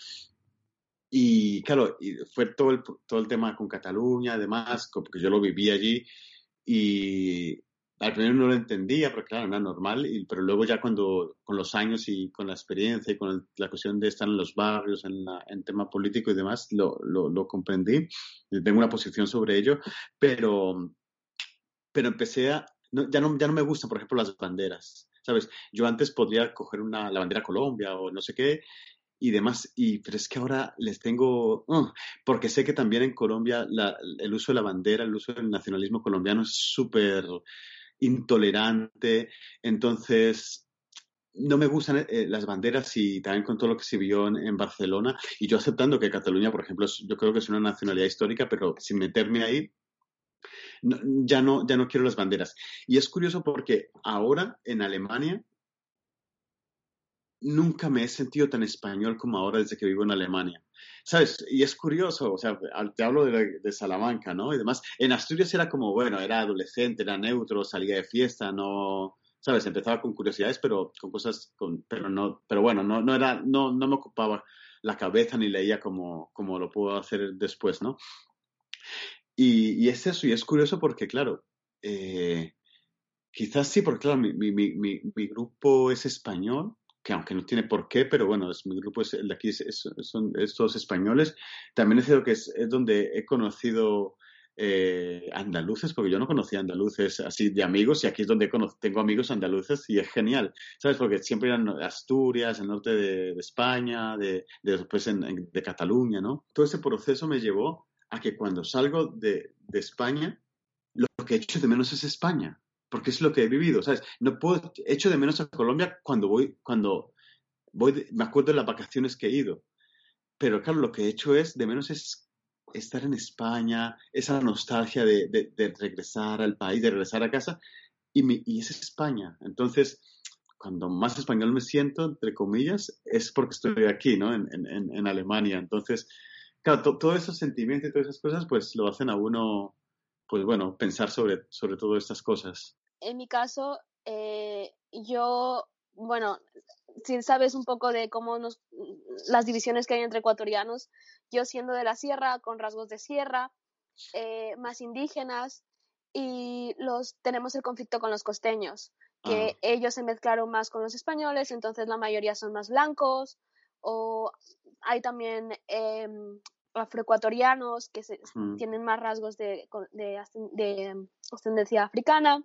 Y claro, y fue todo el, todo el tema con Cataluña, además, porque yo lo viví allí y al primero no lo entendía, pero claro, era normal, y, pero luego ya cuando, con los años y con la experiencia y con el- la cuestión de estar en los barrios, en, la, en tema político y demás, lo, lo, lo comprendí. Tengo una posición sobre ello, pero, pero empecé a, no, ya, no, ya no me gustan, por ejemplo, las banderas, ¿sabes? Yo antes podría coger una, la bandera Colombia o no sé qué y demás, y, pero es que ahora les tengo, uh, porque sé que también en Colombia el uso de la bandera, el uso del nacionalismo colombiano es súper intolerante, entonces no me gustan eh, las banderas y también con todo lo que se vio en, en Barcelona, y yo aceptando que Cataluña, por ejemplo, yo creo que es una nacionalidad histórica, pero sin meterme ahí, no- ya, no, ya no quiero las banderas. Y es curioso porque ahora en Alemania nunca me he sentido tan español como ahora desde que vivo en Alemania. ¿Sabes? Y es curioso, o sea, te hablo de, Salamanca, ¿no? Y demás. En Asturias era como, bueno, era adolescente, era neutro, salía de fiesta, no, ¿sabes? Empezaba con curiosidades, pero con cosas, pero no, pero bueno, no, no era, no, no me ocupaba la cabeza ni leía como, como lo puedo hacer después, ¿no? Y, es eso, y es curioso porque, claro, eh, quizás sí, porque claro, mi, mi, mi, mi, grupo es español, que aunque no tiene por qué, pero bueno, es, mi grupo es, el de aquí es, es- son es todos españoles. También es donde he conocido eh, andaluces, porque yo no conocía andaluces así de amigos, y aquí es donde tengo amigos andaluces y es genial, ¿sabes? Porque siempre eran Asturias, el norte de, España, de, de después de Cataluña, ¿no? Todo ese proceso me llevó a que cuando salgo de, de España, lo que echo de menos es España, porque es lo que he vivido, ¿sabes? No puedo, echo de menos a Colombia cuando voy, cuando voy, de- me acuerdo de las vacaciones que he ido, pero claro, lo que he hecho es, de menos es estar en España, esa nostalgia de, de- de regresar al país, de regresar a casa, y, mi- y es España. Entonces, cuando más español me siento, entre comillas, es porque estoy aquí, ¿no? En, en- en- Alemania. Entonces, claro, to- todos esos sentimientos y todas esas cosas, pues lo hacen a uno, pues bueno, pensar sobre, sobre todas estas cosas. En mi caso, eh, yo, bueno, si sabes un poco de cómo nos, las divisiones que hay entre ecuatorianos, yo siendo de la sierra, con rasgos de sierra, eh, más indígenas, y los tenemos el conflicto con los costeños, que Ah. ellos se mezclaron más con los españoles, entonces la mayoría son más blancos, o hay también em, afroecuatorianos que se- Mm. tienen más rasgos de, de de, em, ascendencia africana.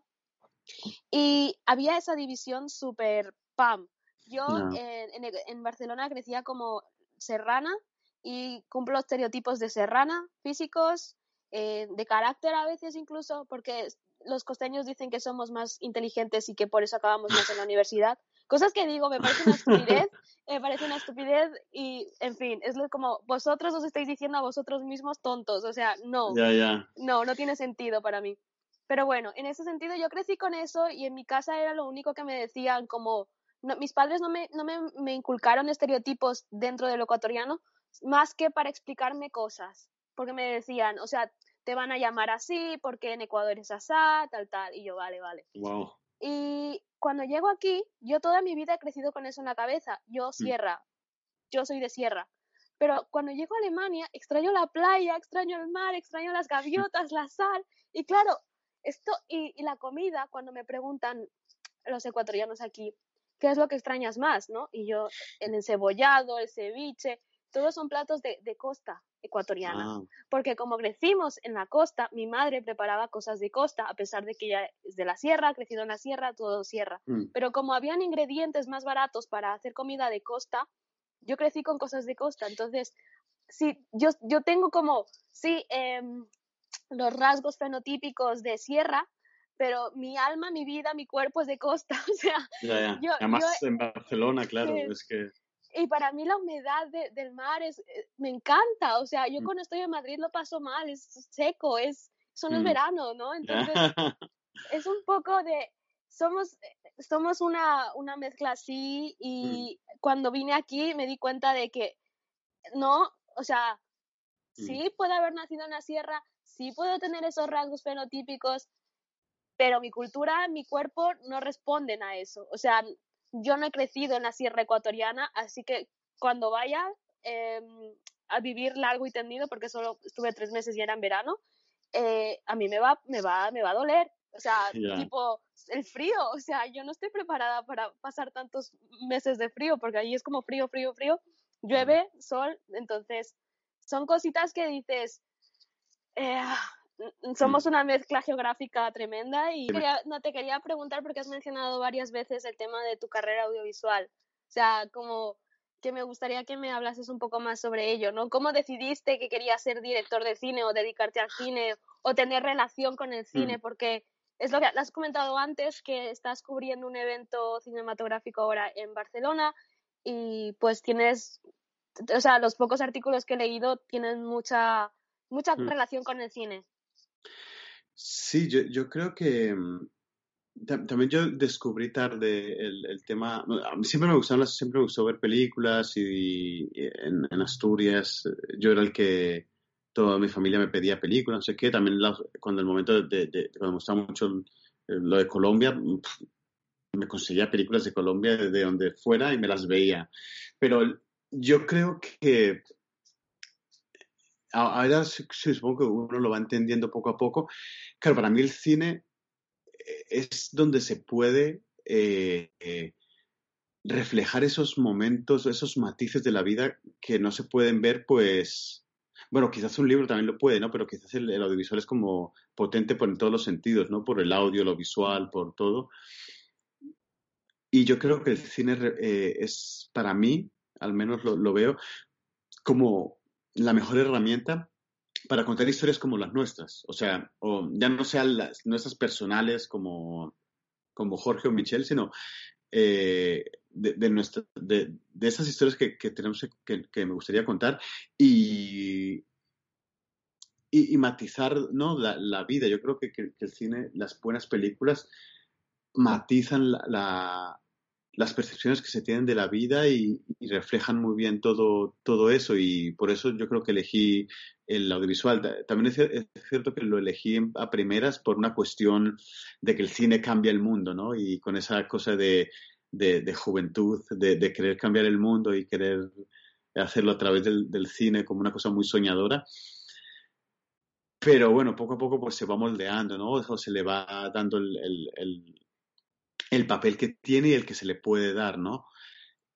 Y había esa división súper pam. Yo Ya. en, en- en Barcelona crecía como serrana y cumplo estereotipos de serrana físicos, eh, de carácter a veces incluso, porque los costeños dicen que somos más inteligentes y que por eso acabamos más en la universidad. Cosas que digo, me parece una estupidez, me parece una estupidez y, en fin, es como vosotros os estáis diciendo a vosotros mismos tontos, o sea, no, no, no tiene sentido para mí. Pero bueno, en ese sentido yo crecí con eso y en mi casa era lo único que me decían como, mis padres no, me, no me, me inculcaron estereotipos dentro de lo ecuatoriano más que para explicarme cosas, porque me decían, o sea, te van a llamar así porque en Ecuador es asá, tal, tal, y yo, vale, vale. Wow. Y cuando llego aquí, yo toda mi vida he crecido con eso en la cabeza. Yo mm. sierra, yo soy de sierra. Pero cuando llego a Alemania, extraño la playa, extraño el mar, extraño las gaviotas, la sal. Y claro, esto y, la comida, cuando me preguntan los ecuatorianos aquí, ¿qué es lo que extrañas más? ¿no? Y yo, el encebollado, el ceviche, todos son platos de, de costa ecuatoriana. Ah. Porque como crecimos en la costa, mi madre preparaba cosas de costa, a pesar de que ella es de la sierra, ha crecido en la sierra, todo sierra. Mm. Pero como habían ingredientes más baratos para hacer comida de costa, yo crecí con cosas de costa. Entonces, sí, yo, yo tengo como, sí, em, los rasgos fenotípicos de sierra, pero mi alma, mi vida, mi cuerpo es de costa. O sea, además en Barcelona, claro, es que y para mí la humedad del mar es, eh, me encanta, o sea, yo mm. cuando estoy en Madrid lo paso mal, es seco, es, son los mm. veranos, ¿no? Entonces, es un poco de, somos, eh, somos una, una mezcla así y mm. cuando vine aquí me di cuenta de que no, o sea, sí puedo haber nacido en la sierra, sí puedo tener esos rasgos fenotípicos, pero mi cultura, mi cuerpo no responden a eso. O sea, yo no he crecido en la sierra ecuatoriana, así que cuando vaya em, a vivir largo y tendido, porque solo estuve tres meses y era en verano, eh, a mí me va, me, va, me va a doler. O sea, tipo, el frío, o sea, yo no estoy preparada para pasar tantos meses de frío, porque ahí es como frío, frío, frío, llueve, sol, entonces son cositas que dices, eh, somos una mezcla geográfica tremenda y no te quería preguntar porque has mencionado varias veces el tema de tu carrera audiovisual. O sea, como que me gustaría que me hablases un poco más sobre ello, ¿no? ¿Cómo decidiste que querías ser director de cine o dedicarte al cine o tener relación con el cine? Mm. Porque es lo que has comentado antes, que estás cubriendo un evento cinematográfico ahora en Barcelona y pues tienes, o sea, los pocos artículos que he leído tienen mucha, mucha mm. relación con el cine. Sí, yo, creo que mm, también yo descubrí tarde el, tema. Siempre me gustaron siempre me gustó ver películas y, en, Asturias eh, yo era el que toda mi familia me pedía películas, no sé qué. También cuando el momento de, cuando me gustaba mucho lo de Colombia, mm, me conseguía películas de Colombia de donde fuera y me las veía. Pero yo creo que ahora supongo que uno lo va entendiendo poco a poco. Claro, para mí el cine eh, es donde se puede eh, eh, reflejar esos momentos, esos matices de la vida que no se pueden ver, pues, bueno, quizás un libro también lo puede, ¿no? Pero quizás el, audiovisual es como potente por en todos los sentidos, ¿no? Por el audio, lo visual, por todo. Y yo creo que el cine es, para mí, al menos lo veo, como la mejor herramienta para contar historias como las nuestras. O sea, ya no sean las nuestras personales como, como Jorge o Michelle, sino eh, de, de, de, esas historias que, tenemos que, que, me gustaría contar y, y, matizar ¿no? la, vida. Yo creo que, el cine, las buenas películas matizan la, las percepciones que se tienen de la vida y, reflejan muy bien todo, todo eso y por eso yo creo que elegí el audiovisual. También es, cierto que lo elegí a primeras por una cuestión de que el cine cambia el mundo, ¿no? Y con esa cosa de, de, juventud, de, querer cambiar el mundo y querer hacerlo a través del, cine como una cosa muy soñadora. Pero bueno, poco a poco pues se va moldeando, ¿no? O se le va dando el el papel que tiene y el que se le puede dar, ¿no?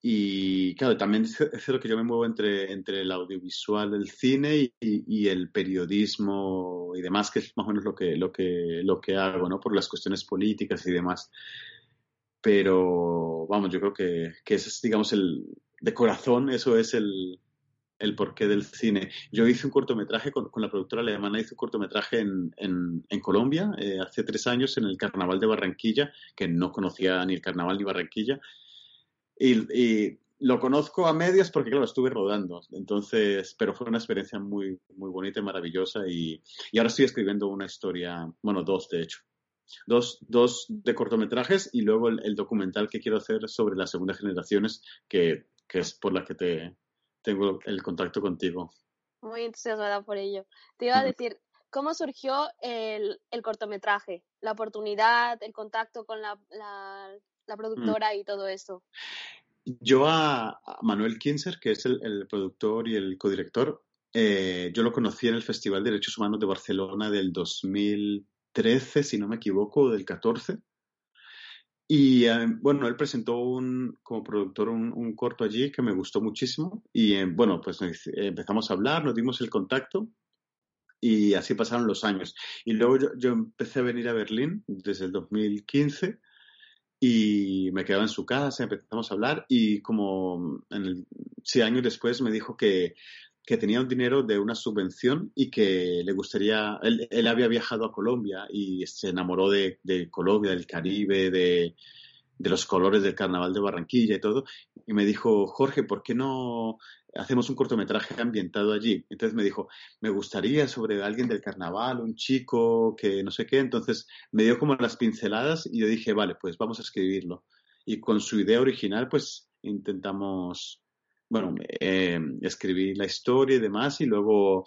Y claro, también es cierto que yo me muevo entre, entre el audiovisual del cine y, el periodismo y demás, que es más o menos lo que, lo que, lo que hago, ¿no? Por las cuestiones políticas y demás. Pero vamos, yo creo que, que ese es, digamos, el de corazón, eso es el, el porqué del cine. Yo hice un cortometraje con, la productora alemana, hice un cortometraje en, en, Colombia eh, hace tres años en el Carnaval de Barranquilla, que no conocía ni el Carnaval ni Barranquilla. Y, lo conozco a medias porque, claro, estuve rodando. Entonces, pero fue una experiencia muy, muy bonita y maravillosa. Y, y ahora estoy escribiendo una historia, bueno, dos de hecho. Dos, dos de cortometrajes y luego el, documental que quiero hacer sobre las segundas generaciones, que, que es por la que te, tengo el contacto contigo. Muy entusiasmada por ello. Te iba a decir, ¿cómo surgió el, cortometraje? La oportunidad, el contacto con la, mm. productora y todo eso. Yo a, Manuel Kinzer, que es el, productor y el codirector, eh, yo lo conocí en el Festival de Derechos Humanos de Barcelona del 2013, si no me equivoco, del 14. Y eh, bueno, él presentó un, como productor un, corto allí que me gustó muchísimo. Y eh, bueno, pues empezamos a hablar, nos dimos el contacto y así pasaron los años. Y luego yo, empecé a venir a Berlín desde el 2015 y me quedaba en su casa, empezamos a hablar y como en el, sí, años después me dijo que que tenía un dinero de una subvención y que le gustaría, él, había viajado a Colombia y se enamoró de, de Colombia, del Caribe, de, de, los colores del carnaval de Barranquilla y todo, y me dijo, Jorge, ¿por qué no hacemos un cortometraje ambientado allí? Entonces me dijo, me gustaría sobre alguien del carnaval, un chico que no sé qué, entonces me dio como las pinceladas y yo dije, vale, pues vamos a escribirlo. Y con su idea original, pues intentamos bueno, eh, escribí la historia y demás y luego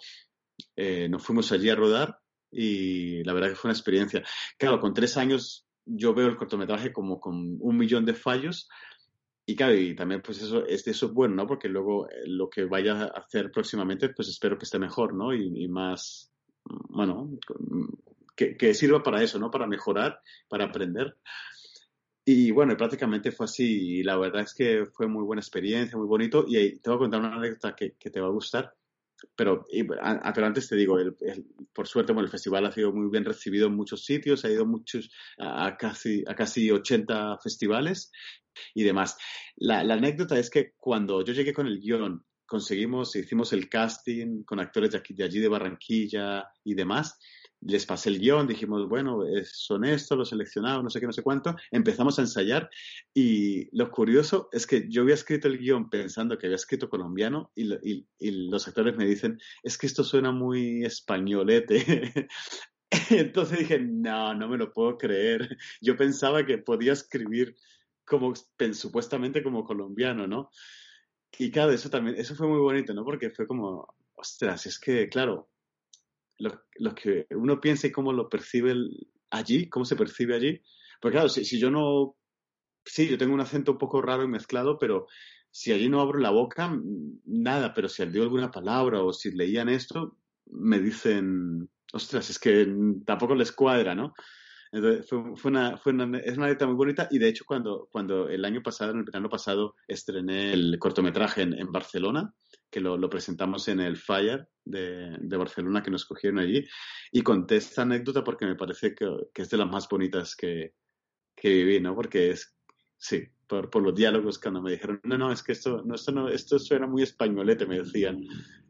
eh, nos fuimos allí a rodar y la verdad que fue una experiencia. Claro, con tres años yo veo el cortometraje como con un millón de fallos y claro, y también pues eso, es, eso es bueno, ¿no? Porque luego eh, lo que vaya a hacer próximamente pues espero que esté mejor, ¿no? Y, más, bueno, que, sirva para eso, ¿no? Para mejorar, para aprender. Y bueno, prácticamente fue así. Y la verdad es que fue muy buena experiencia, muy bonito. Y te voy a contar una anécdota que, que te va a gustar. Pero, pero antes te digo, el, por suerte, bueno, el festival ha sido muy bien recibido en muchos sitios, ha ido muchos, a, casi, a casi 80 festivales y demás. La, la, anécdota es que cuando yo llegué con el guion, conseguimos, hicimos el casting con actores de, aquí, de allí, de Barranquilla y demás, les pasé el guion, dijimos, bueno, son estos, los seleccionados, no sé qué, no sé cuánto, empezamos a ensayar y lo curioso es que yo había escrito el guion pensando que había escrito colombiano y, los actores me dicen, es que esto suena muy españolete. Entonces dije, no, no me lo puedo creer. Yo pensaba que podía escribir como supuestamente como colombiano, ¿no? Y claro, eso también, eso fue muy bonito, ¿no? Porque fue como, ostras, es que, claro, lo, que uno piensa cómo lo percibe allí, cómo se percibe allí. Porque claro, si, yo no, sí, yo tengo un acento un poco raro y mezclado, pero si allí no abro la boca, nada, pero si digo alguna palabra o si leían esto, me dicen, ostras, es que tampoco les cuadra, ¿no? Entonces, fue, una, fue una, es una letra muy bonita y de hecho cuando, cuando el año pasado, en el verano pasado, estrené el cortometraje en Barcelona, que lo, lo, presentamos en el Fire de, de, Barcelona que nos cogieron allí y conté esta anécdota porque me parece que, que es de las más bonitas que, que viví, ¿no? Porque es, sí, por, por, los diálogos cuando me dijeron, no, no, es que esto, no, esto, no, esto suena muy españolete, me decían.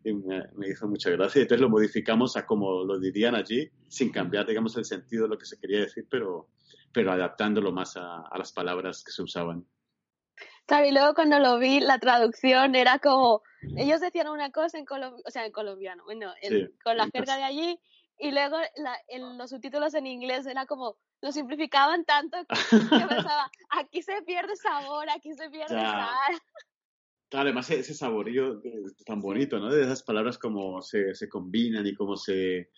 Y me, me, hizo mucha gracia. Y entonces lo modificamos a como lo dirían allí, sin cambiar, digamos, el sentido de lo que se quería decir, pero, pero adaptándolo más a, a las palabras que se usaban. Claro, y luego cuando lo vi, la traducción era como, ellos decían una cosa en o sea, en colombiano, bueno, con la jerga de allí, y luego la, los subtítulos en inglés era como, lo simplificaban tanto que yo pensaba, aquí se pierde sabor, aquí se pierde sal. Claro, además ese saborío tan bonito, ¿no? De esas palabras como se, se combinan y cómo se...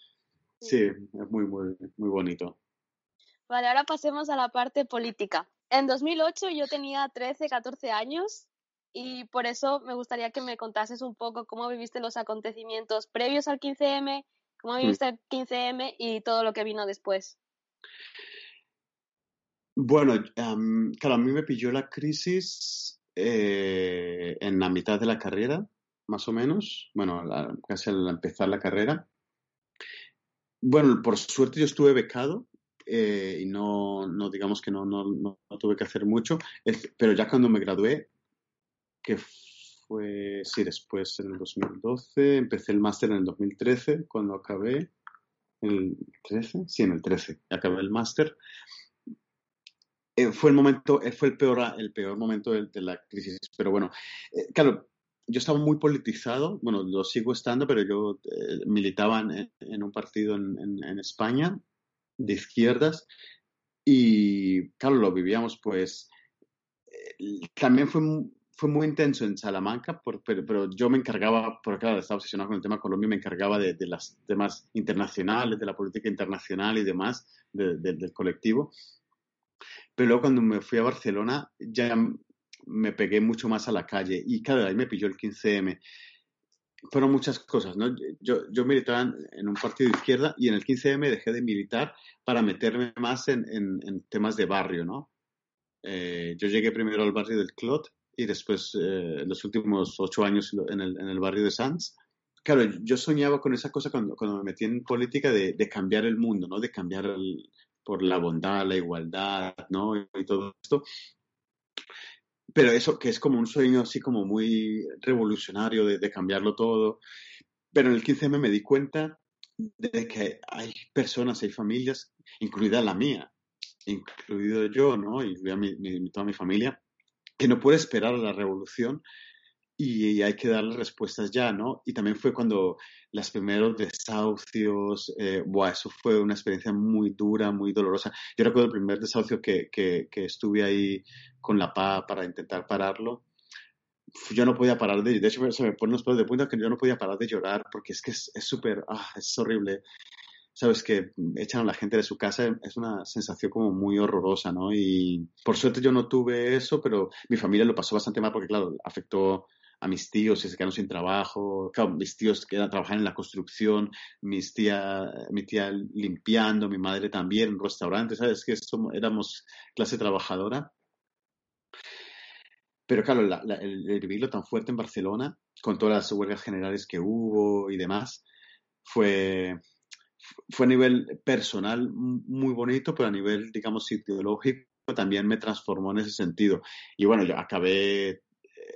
Sí, es muy, muy, muy bonito. Vale, ahora pasemos a la parte política. En 2008 yo tenía 13, 14 años y por eso me gustaría que me contases un poco cómo viviste los acontecimientos previos al 15M, cómo mm. viviste el 15M y todo lo que vino después. Bueno, claro, a mí me pilló la crisis eh, en la mitad de la carrera, más o menos, bueno, casi al empezar la carrera. Bueno, por suerte yo estuve becado eh, y no, no, digamos que no, no, no, tuve que hacer mucho, pero ya cuando me gradué, que fue, sí, después en el 2012, empecé el máster en el 2013, cuando acabé, en el 13, sí, en el 13, acabé el máster. Eh, fue el momento, eh, fue el peor, el peor momento de, la crisis, pero bueno, claro, yo estaba muy politizado, bueno, lo sigo estando, pero yo militaba en, un partido en, España de izquierdas y, claro, lo vivíamos, pues, también fue fue muy intenso en Salamanca, pero, yo me encargaba, porque claro, estaba obsesionado con el tema Colombia, me encargaba de, los temas internacionales, de la política internacional y demás del colectivo. Pero luego cuando me fui a Barcelona ya me pegué mucho más a la calle y claro, ahí me pilló el 15M. Fueron muchas cosas, ¿no? Yo, yo militaba en un partido de izquierda y en el 15M dejé de militar para meterme más en, en, temas de barrio, ¿no? Eh, yo llegué primero al barrio del Clot y después eh, los últimos ocho años en el, en el barrio de Sanz. Claro, yo soñaba con esa cosa cuando, cuando me metí en política de, de cambiar el mundo, ¿no? De cambiar el, por la bondad, la igualdad, ¿no? Y todo esto. Pero eso que es como un sueño así como muy revolucionario de, cambiarlo todo. Pero en el 15M me di cuenta de que hay personas, hay familias, incluida la mía, incluido yo, ¿no? Y mi, toda mi familia, que no puede esperar a la revolución y hay que darle respuestas ya, ¿no? Y también fue cuando los primeros desahucios, eh, eso fue una experiencia muy dura, muy dolorosa. Yo recuerdo el primer desahucio que, que, estuve ahí con la PA para intentar pararlo. Yo no podía parar de, de hecho se me ponen los pelos de punta que yo no podía parar de llorar porque es que es súper, ah, es horrible sabes, que echan a la gente de su casa, es una sensación como muy horrorosa, ¿no? Y por suerte yo no tuve eso, pero mi familia lo pasó bastante mal porque, claro, afectó a mis tíos que se quedaron sin trabajo, claro, mis tíos que trabajaban en la construcción, mis tía, mi tía limpiando, mi madre también en restaurantes, ¿sabes? Que éramos clase trabajadora. Pero claro, el, el, tan fuerte en Barcelona, con todas las huelgas generales que hubo y demás, fue, fue a nivel personal muy bonito, pero a nivel, digamos, ideológico también me transformó en ese sentido. Y bueno, yo acabé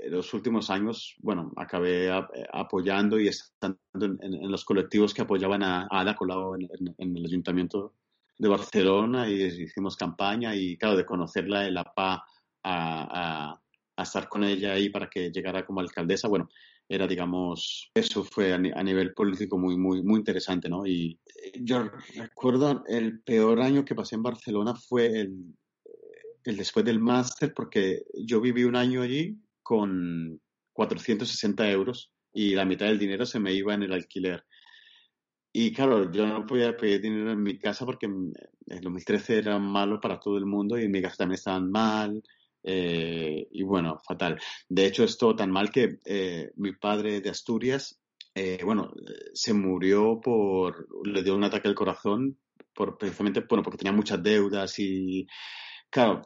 los últimos años, bueno, acabé apoyando y estando en, los colectivos que apoyaban a, Ada Colau en, el Ayuntamiento de Barcelona y hicimos campaña y, claro, de conocerla de la PA a, a, estar con ella ahí para que llegara como alcaldesa, bueno, era, digamos, eso fue a, nivel político muy, muy, muy interesante, ¿no? Y yo recuerdo el peor año que pasé en Barcelona fue el, el después del máster, porque yo viví un año allí con 460 euros y la mitad del dinero se me iba en el alquiler. Y claro, yo no podía pedir dinero en mi casa porque en 2013 era malo para todo el mundo y mi casa también estaban mal. Eh, y bueno, fatal. De hecho, es todo tan mal que eh, mi padre de Asturias, eh, bueno, se murió por, le dio un ataque al corazón por, precisamente, bueno, porque tenía muchas deudas y, claro,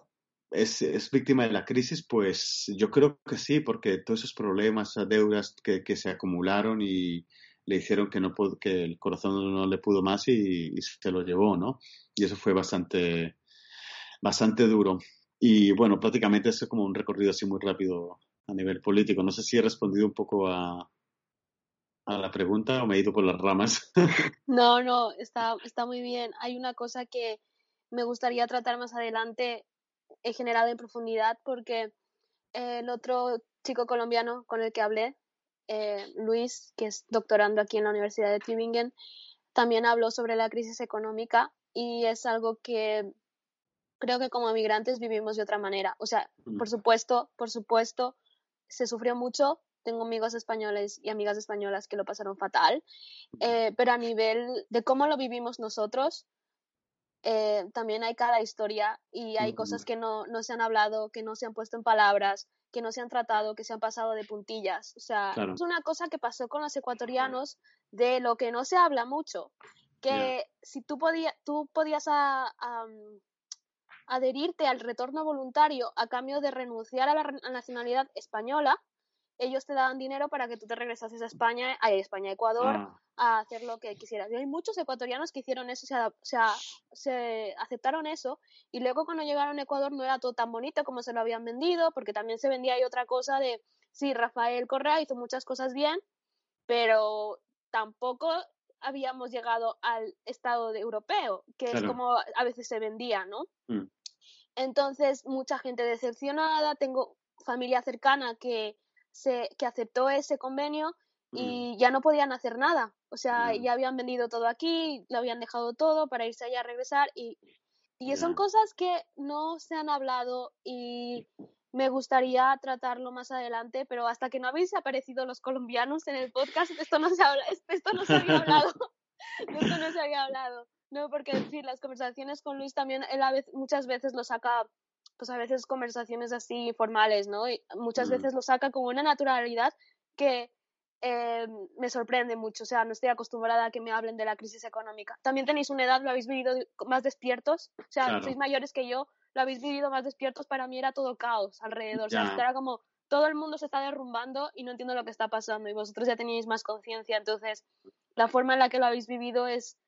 es, es, víctima de la crisis, pues yo creo que sí, porque todos esos problemas, deudas que, que se acumularon y le hicieron que, no que el corazón no le pudo más y, se lo llevó, ¿no? Y eso fue bastante, bastante duro. Y bueno, prácticamente es como un recorrido así muy rápido a nivel político. No sé si he respondido un poco a, a la pregunta o me he ido por las ramas. No, no, está, está muy bien. Hay una cosa que me gustaría tratar más adelante he generado en profundidad porque el otro chico colombiano con el que hablé, eh, Luis, que es doctorando aquí en la Universidad de Tübingen, también habló sobre la crisis económica y es algo que creo que como migrantes vivimos de otra manera. O sea, por supuesto, por supuesto, se sufrió mucho. Tengo amigos españoles y amigas españolas que lo pasaron fatal, eh, pero a nivel de cómo lo vivimos nosotros, eh, también hay cada historia y hay cosas que no, no, se han hablado, que no se han puesto en palabras, que no se han tratado, que se han pasado de puntillas. O sea, es una cosa que pasó con los ecuatorianos de lo que no se habla mucho, que si tú, podía, tú podías adherirte al retorno voluntario a cambio de renunciar a la nacionalidad española, ellos te daban dinero para que tú te regresases a España, a España, Ecuador, ah. a hacer lo que quisieras. Y hay muchos ecuatorianos que hicieron eso, o sea, se aceptaron eso, y luego cuando llegaron a Ecuador no era todo tan bonito como se lo habían vendido, porque también se vendía ahí otra cosa de sí, Rafael Correa hizo muchas cosas bien, pero tampoco habíamos llegado al Estado de europeo, que es como a veces se vendía, ¿no? Mm. Entonces, mucha gente decepcionada, tengo familia cercana que, se, que aceptó ese convenio y ya no podían hacer nada. O sea, ya habían vendido todo aquí, lo habían dejado todo para irse allá a regresar y, y son cosas que no se han hablado y me gustaría tratarlo más adelante, pero hasta que no habéis aparecido los colombianos en el podcast, esto no se, habla, esto no se había hablado. esto no se había hablado. No, porque decir, las conversaciones con Luis también, él a veces, muchas veces lo saca, pues a veces conversaciones así formales, ¿no? Y muchas mm. veces lo saca con una naturalidad que eh, me sorprende mucho. O sea, no estoy acostumbrada a que me hablen de la crisis económica. También tenéis una edad, lo habéis vivido más despiertos. O sea, sois mayores que yo, lo habéis vivido más despiertos. Para mí era todo caos alrededor. O sea, era como todo el mundo se está derrumbando y no entiendo lo que está pasando. Y vosotros ya teníais más conciencia. Entonces, la forma en la que lo habéis vivido es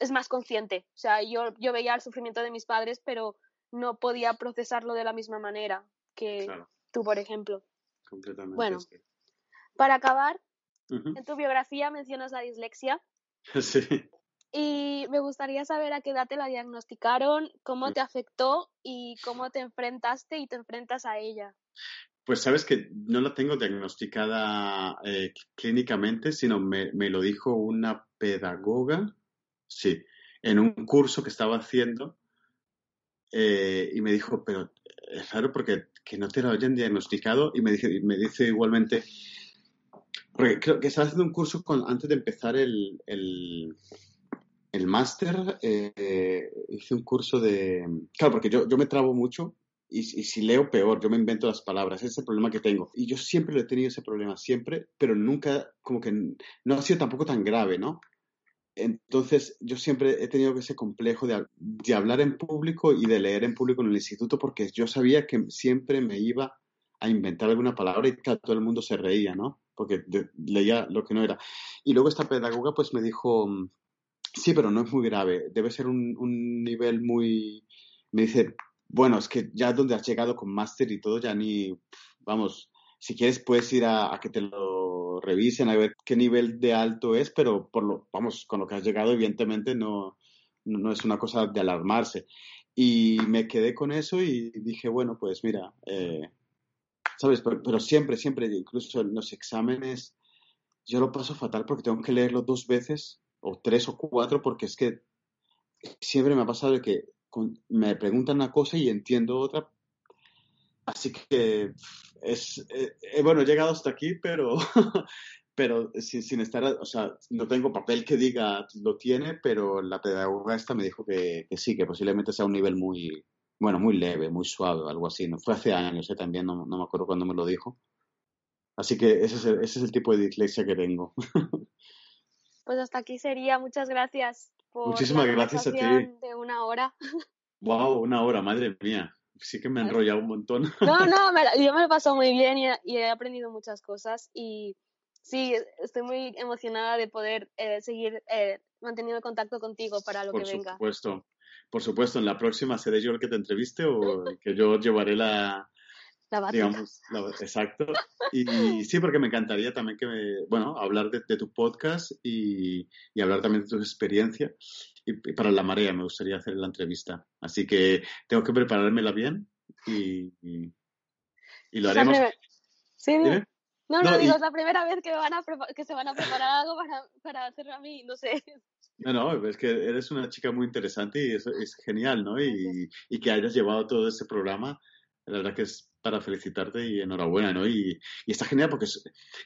es más consciente. O sea, yo, yo veía el sufrimiento de mis padres, pero no podía procesarlo de la misma manera que tú, por ejemplo. Completamente. Bueno, para acabar, en tu biografía mencionas la dislexia. Sí. Y me gustaría saber a qué edad te la diagnosticaron, cómo te afectó y cómo te enfrentaste y te enfrentas a ella. Pues sabes que no la tengo diagnosticada eh, clínicamente, sino me, me, lo dijo una pedagoga Sí, en un curso que estaba haciendo eh, y me dijo, pero es raro porque que no te lo hayan diagnosticado y me dice, me dice igualmente, porque creo que estaba haciendo un curso antes de empezar el, el, el máster, eh, hice un curso de... Claro, porque yo, yo me trabo mucho y, y, si leo peor, yo me invento las palabras, ese es el problema que tengo. Y yo siempre lo he tenido ese problema, siempre, pero nunca, como que no ha sido tampoco tan grave, ¿no? Entonces, yo siempre he tenido ese complejo de, hablar en público y de leer en público en el instituto porque yo sabía que siempre me iba a inventar alguna palabra y todo el mundo se reía, ¿no? Porque leía lo que no era. Y luego esta pedagoga pues me dijo, sí, pero no es muy grave, debe ser un, un nivel muy... Me dice, bueno, es que ya donde has llegado con máster y todo, ya ni, vamos, si quieres puedes ir a, que te lo revisen, a ver qué nivel de alto es, pero por lo, vamos, con lo que has llegado, evidentemente no, no es una cosa de alarmarse. Y me quedé con eso y dije, bueno, pues mira, eh, ¿sabes? Pero, siempre, siempre, incluso en los exámenes, yo lo paso fatal porque tengo que leerlo dos veces, o tres o cuatro, porque es que siempre me ha pasado que me preguntan una cosa y entiendo otra, Así que es, eh, eh, bueno, he llegado hasta aquí, pero, pero sin, sin, estar, o sea, no tengo papel que diga lo tiene, pero la pedagoga esta me dijo que, que sí, que posiblemente sea un nivel muy, bueno, muy leve, muy suave, algo así. ¿no? Fue hace años, ¿eh? también no, no me acuerdo cuándo me lo dijo. Así que ese es el, ese es el tipo de dislexia que tengo. Pues hasta aquí sería. Muchas gracias por Muchísimas gracias a ti. de una hora. Wow, una hora, madre mía sí que me he enrollado un montón. No, no, yo me lo he pasado muy bien y, he aprendido muchas cosas y sí, estoy muy emocionada de poder eh, seguir eh, manteniendo contacto contigo para lo que venga. Por supuesto, por supuesto, en la próxima seré yo el que te entreviste o que yo llevaré la, la digamos, exacto. Y, sí, porque me encantaría también que me, bueno, hablar de, tu podcast y, y, hablar también de tu experiencia. Y, para la marea me gustaría hacer la entrevista. Así que tengo que preparármela bien y, y lo haremos. Sí, no, no, digo, es la primera vez que, van a que se van a preparar algo para, para hacerlo a mí, no sé. No, no, es que eres una chica muy interesante y es, es genial, ¿no? Y, y, que hayas llevado todo ese programa, la verdad que es para felicitarte y enhorabuena, ¿no? Y, está genial porque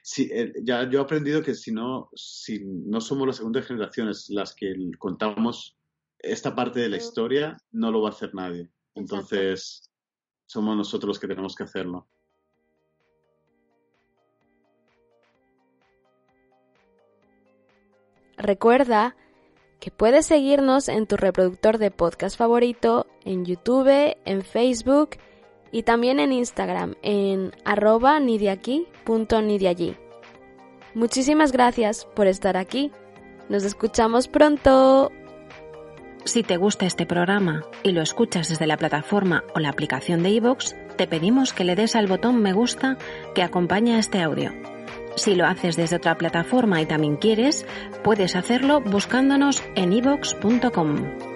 si, eh, ya yo he aprendido que si no, si no somos las segundas generaciones las que contamos esta parte de la historia, no lo va a hacer nadie. Entonces, somos nosotros los que tenemos que hacerlo. Recuerda que puedes seguirnos en tu reproductor de podcast favorito, en YouTube, en Facebook, y también en Instagram en arroba nidiaqui.nidiallí. Muchísimas gracias por estar aquí. Nos escuchamos pronto. Si te gusta este programa y lo escuchas desde la plataforma o la aplicación de iVoox, te pedimos que le des al botón me gusta que acompaña este audio. Si lo haces desde otra plataforma y también quieres, puedes hacerlo buscándonos en ivox.com.